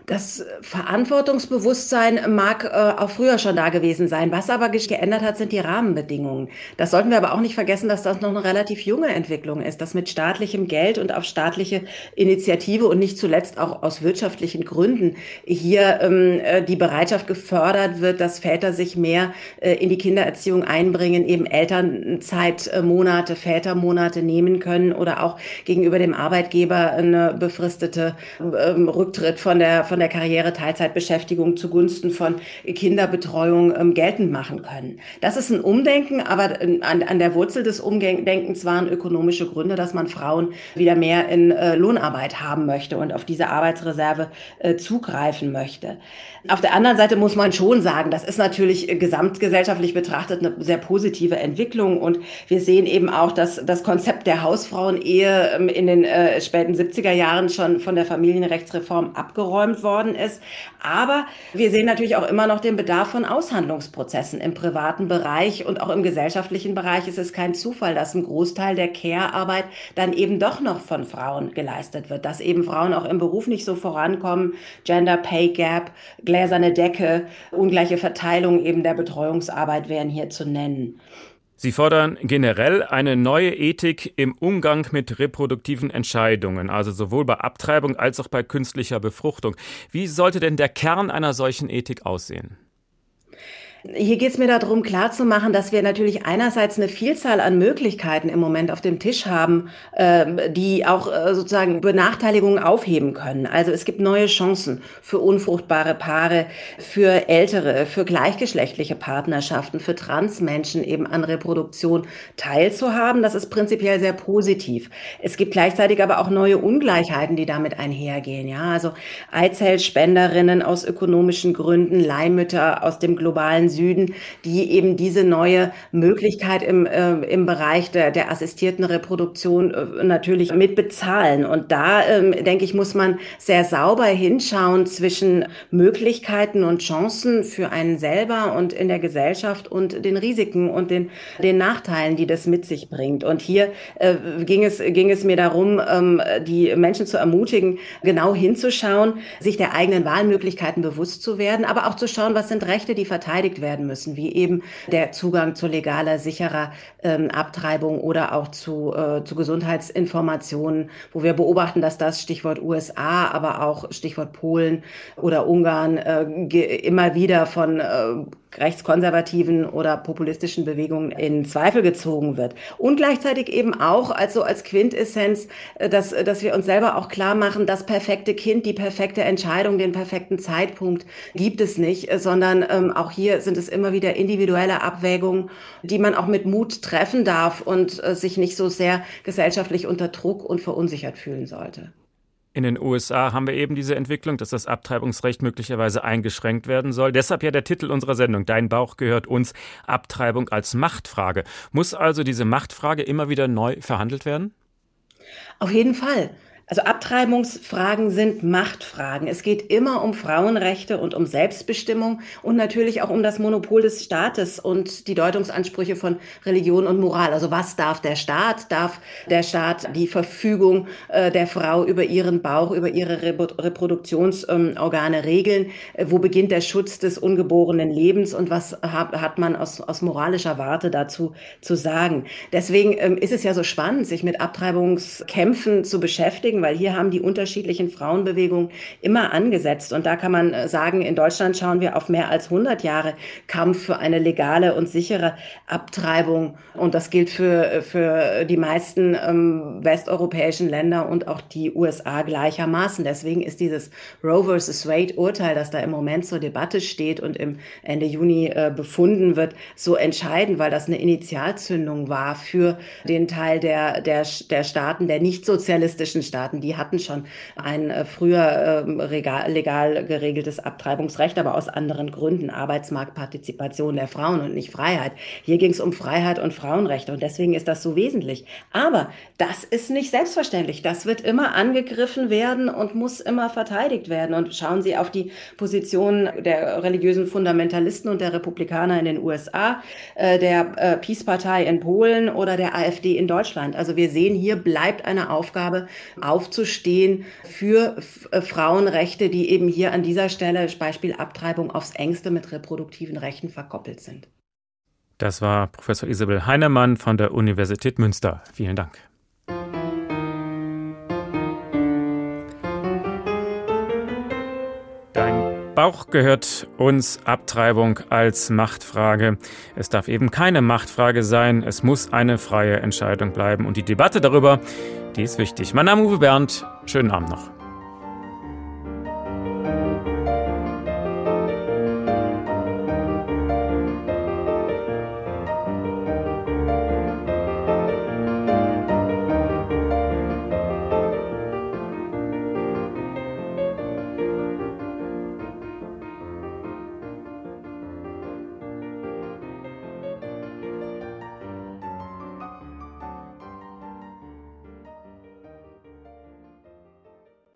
Speaker 34: Das Verantwortungsbewusstsein mag äh, auch früher schon da gewesen sein. Was aber geändert hat, sind die Rahmenbedingungen. Das sollten wir aber auch nicht vergessen, dass das noch eine relativ junge Entwicklung ist, dass mit staatlichem Geld und auf staatliche Initiative und nicht zuletzt auch aus wirtschaftlichen Gründen hier ähm, äh, die Bereitschaft gefördert wird, dass Väter sich mehr äh, in die Kindererziehung einbringen, eben Elternzeitmonate, Vätermonate nehmen können oder auch gegenüber dem Arbeitgeber eine befristete ähm, Rücktritt von der von der Karriere Teilzeitbeschäftigung zugunsten von Kinderbetreuung ähm, geltend machen können. Das ist ein Umdenken, aber äh, an, an der Wurzel des Umdenkens waren ökonomische Gründe, dass man Frauen wieder mehr in äh, Lohnarbeit haben möchte und auf diese Arbeitsreserve äh, zugreifen möchte. Auf der anderen Seite muss man schon sagen, das ist natürlich gesamtgesellschaftlich betrachtet eine sehr positive Entwicklung und wir sehen eben auch, dass das Konzept der Hausfrauenehe ähm, in den äh, späten 70er Jahren schon von der Familienrechtsreform abgeräumt worden ist. Aber wir sehen natürlich auch immer noch den Bedarf von Aushandlungsprozessen im privaten Bereich und auch im gesellschaftlichen Bereich ist es kein Zufall, dass ein Großteil der Care-Arbeit dann eben doch noch von Frauen geleistet wird, dass eben Frauen auch im Beruf nicht so vorankommen, Gender Pay Gap, gläserne Decke, ungleiche Verteilung eben der Betreuungsarbeit wären hier zu nennen.
Speaker 2: Sie fordern generell eine neue Ethik im Umgang mit reproduktiven Entscheidungen, also sowohl bei Abtreibung als auch bei künstlicher Befruchtung. Wie sollte denn der Kern einer solchen Ethik aussehen?
Speaker 34: Hier geht es mir darum, klarzumachen, dass wir natürlich einerseits eine Vielzahl an Möglichkeiten im Moment auf dem Tisch haben, äh, die auch äh, sozusagen Benachteiligungen aufheben können. Also es gibt neue Chancen für unfruchtbare Paare, für ältere, für gleichgeschlechtliche Partnerschaften, für Transmenschen eben an Reproduktion teilzuhaben. Das ist prinzipiell sehr positiv. Es gibt gleichzeitig aber auch neue Ungleichheiten, die damit einhergehen. Ja, also Eizellspenderinnen aus ökonomischen Gründen, Leihmütter aus dem globalen Süden, die eben diese neue Möglichkeit im, äh, im Bereich der, der assistierten Reproduktion äh, natürlich mit bezahlen. Und da, ähm, denke ich, muss man sehr sauber hinschauen zwischen Möglichkeiten und Chancen für einen selber und in der Gesellschaft und den Risiken und den, den Nachteilen, die das mit sich bringt. Und hier äh, ging, es, ging es mir darum, ähm, die Menschen zu ermutigen, genau hinzuschauen, sich der eigenen Wahlmöglichkeiten bewusst zu werden, aber auch zu schauen, was sind Rechte, die verteidigt werden müssen, wie eben der Zugang zu legaler, sicherer ähm, Abtreibung oder auch zu, äh, zu Gesundheitsinformationen, wo wir beobachten, dass das Stichwort USA, aber auch Stichwort Polen oder Ungarn äh, immer wieder von äh, rechtskonservativen oder populistischen Bewegungen in Zweifel gezogen wird. Und gleichzeitig eben auch also als Quintessenz, äh, dass, dass wir uns selber auch klar machen, das perfekte Kind, die perfekte Entscheidung, den perfekten Zeitpunkt gibt es nicht, äh, sondern ähm, auch hier sind es immer wieder individuelle Abwägungen, die man auch mit Mut treffen darf und äh, sich nicht so sehr gesellschaftlich unter Druck und verunsichert fühlen sollte.
Speaker 2: In den USA haben wir eben diese Entwicklung, dass das Abtreibungsrecht möglicherweise eingeschränkt werden soll. Deshalb ja der Titel unserer Sendung Dein Bauch gehört uns Abtreibung als Machtfrage. Muss also diese Machtfrage immer wieder neu verhandelt werden?
Speaker 34: Auf jeden Fall. Also Abtreibungsfragen sind Machtfragen. Es geht immer um Frauenrechte und um Selbstbestimmung und natürlich auch um das Monopol des Staates und die Deutungsansprüche von Religion und Moral. Also was darf der Staat? Darf der Staat die Verfügung äh, der Frau über ihren Bauch, über ihre Reproduktionsorgane ähm, regeln? Äh, wo beginnt der Schutz des ungeborenen Lebens und was hat, hat man aus, aus moralischer Warte dazu zu sagen? Deswegen ähm, ist es ja so spannend, sich mit Abtreibungskämpfen zu beschäftigen beschäftigen, weil hier haben die unterschiedlichen Frauenbewegungen immer angesetzt. Und da kann man äh, sagen, in Deutschland schauen wir auf mehr als 100 Jahre Kampf für eine legale und sichere Abtreibung. Und das gilt für, für die meisten ähm, westeuropäischen Länder und auch die USA gleichermaßen. Deswegen ist dieses Roe versus Wade Urteil, das da im Moment zur Debatte steht und im Ende Juni äh, befunden wird, so entscheidend, weil das eine Initialzündung war für den Teil der, der, der Staaten, der nicht sozialistischen Staaten Staaten, die hatten schon ein äh, früher legal, legal geregeltes Abtreibungsrecht, aber aus anderen Gründen, Arbeitsmarktpartizipation der Frauen und nicht Freiheit. Hier ging es um Freiheit und Frauenrechte und deswegen ist das so wesentlich. Aber das ist nicht selbstverständlich. Das wird immer angegriffen werden und muss immer verteidigt werden. Und schauen Sie auf die Position der religiösen Fundamentalisten und der Republikaner in den USA, äh, der äh, Peace-Partei in Polen oder der AfD in Deutschland. Also wir sehen, hier bleibt eine Aufgabe, aufzustehen für äh, Frauenrechte, die eben hier an dieser Stelle, Beispiel Abtreibung, aufs engste mit reproduktiven Rechten verkoppelt sind.
Speaker 2: Das war Professor Isabel Heinemann von der Universität Münster. Vielen Dank. Bauch gehört uns Abtreibung als Machtfrage. Es darf eben keine Machtfrage sein, es muss eine freie Entscheidung bleiben. Und die Debatte darüber, die ist wichtig. Mein Name ist Uwe Bernd. Schönen Abend noch.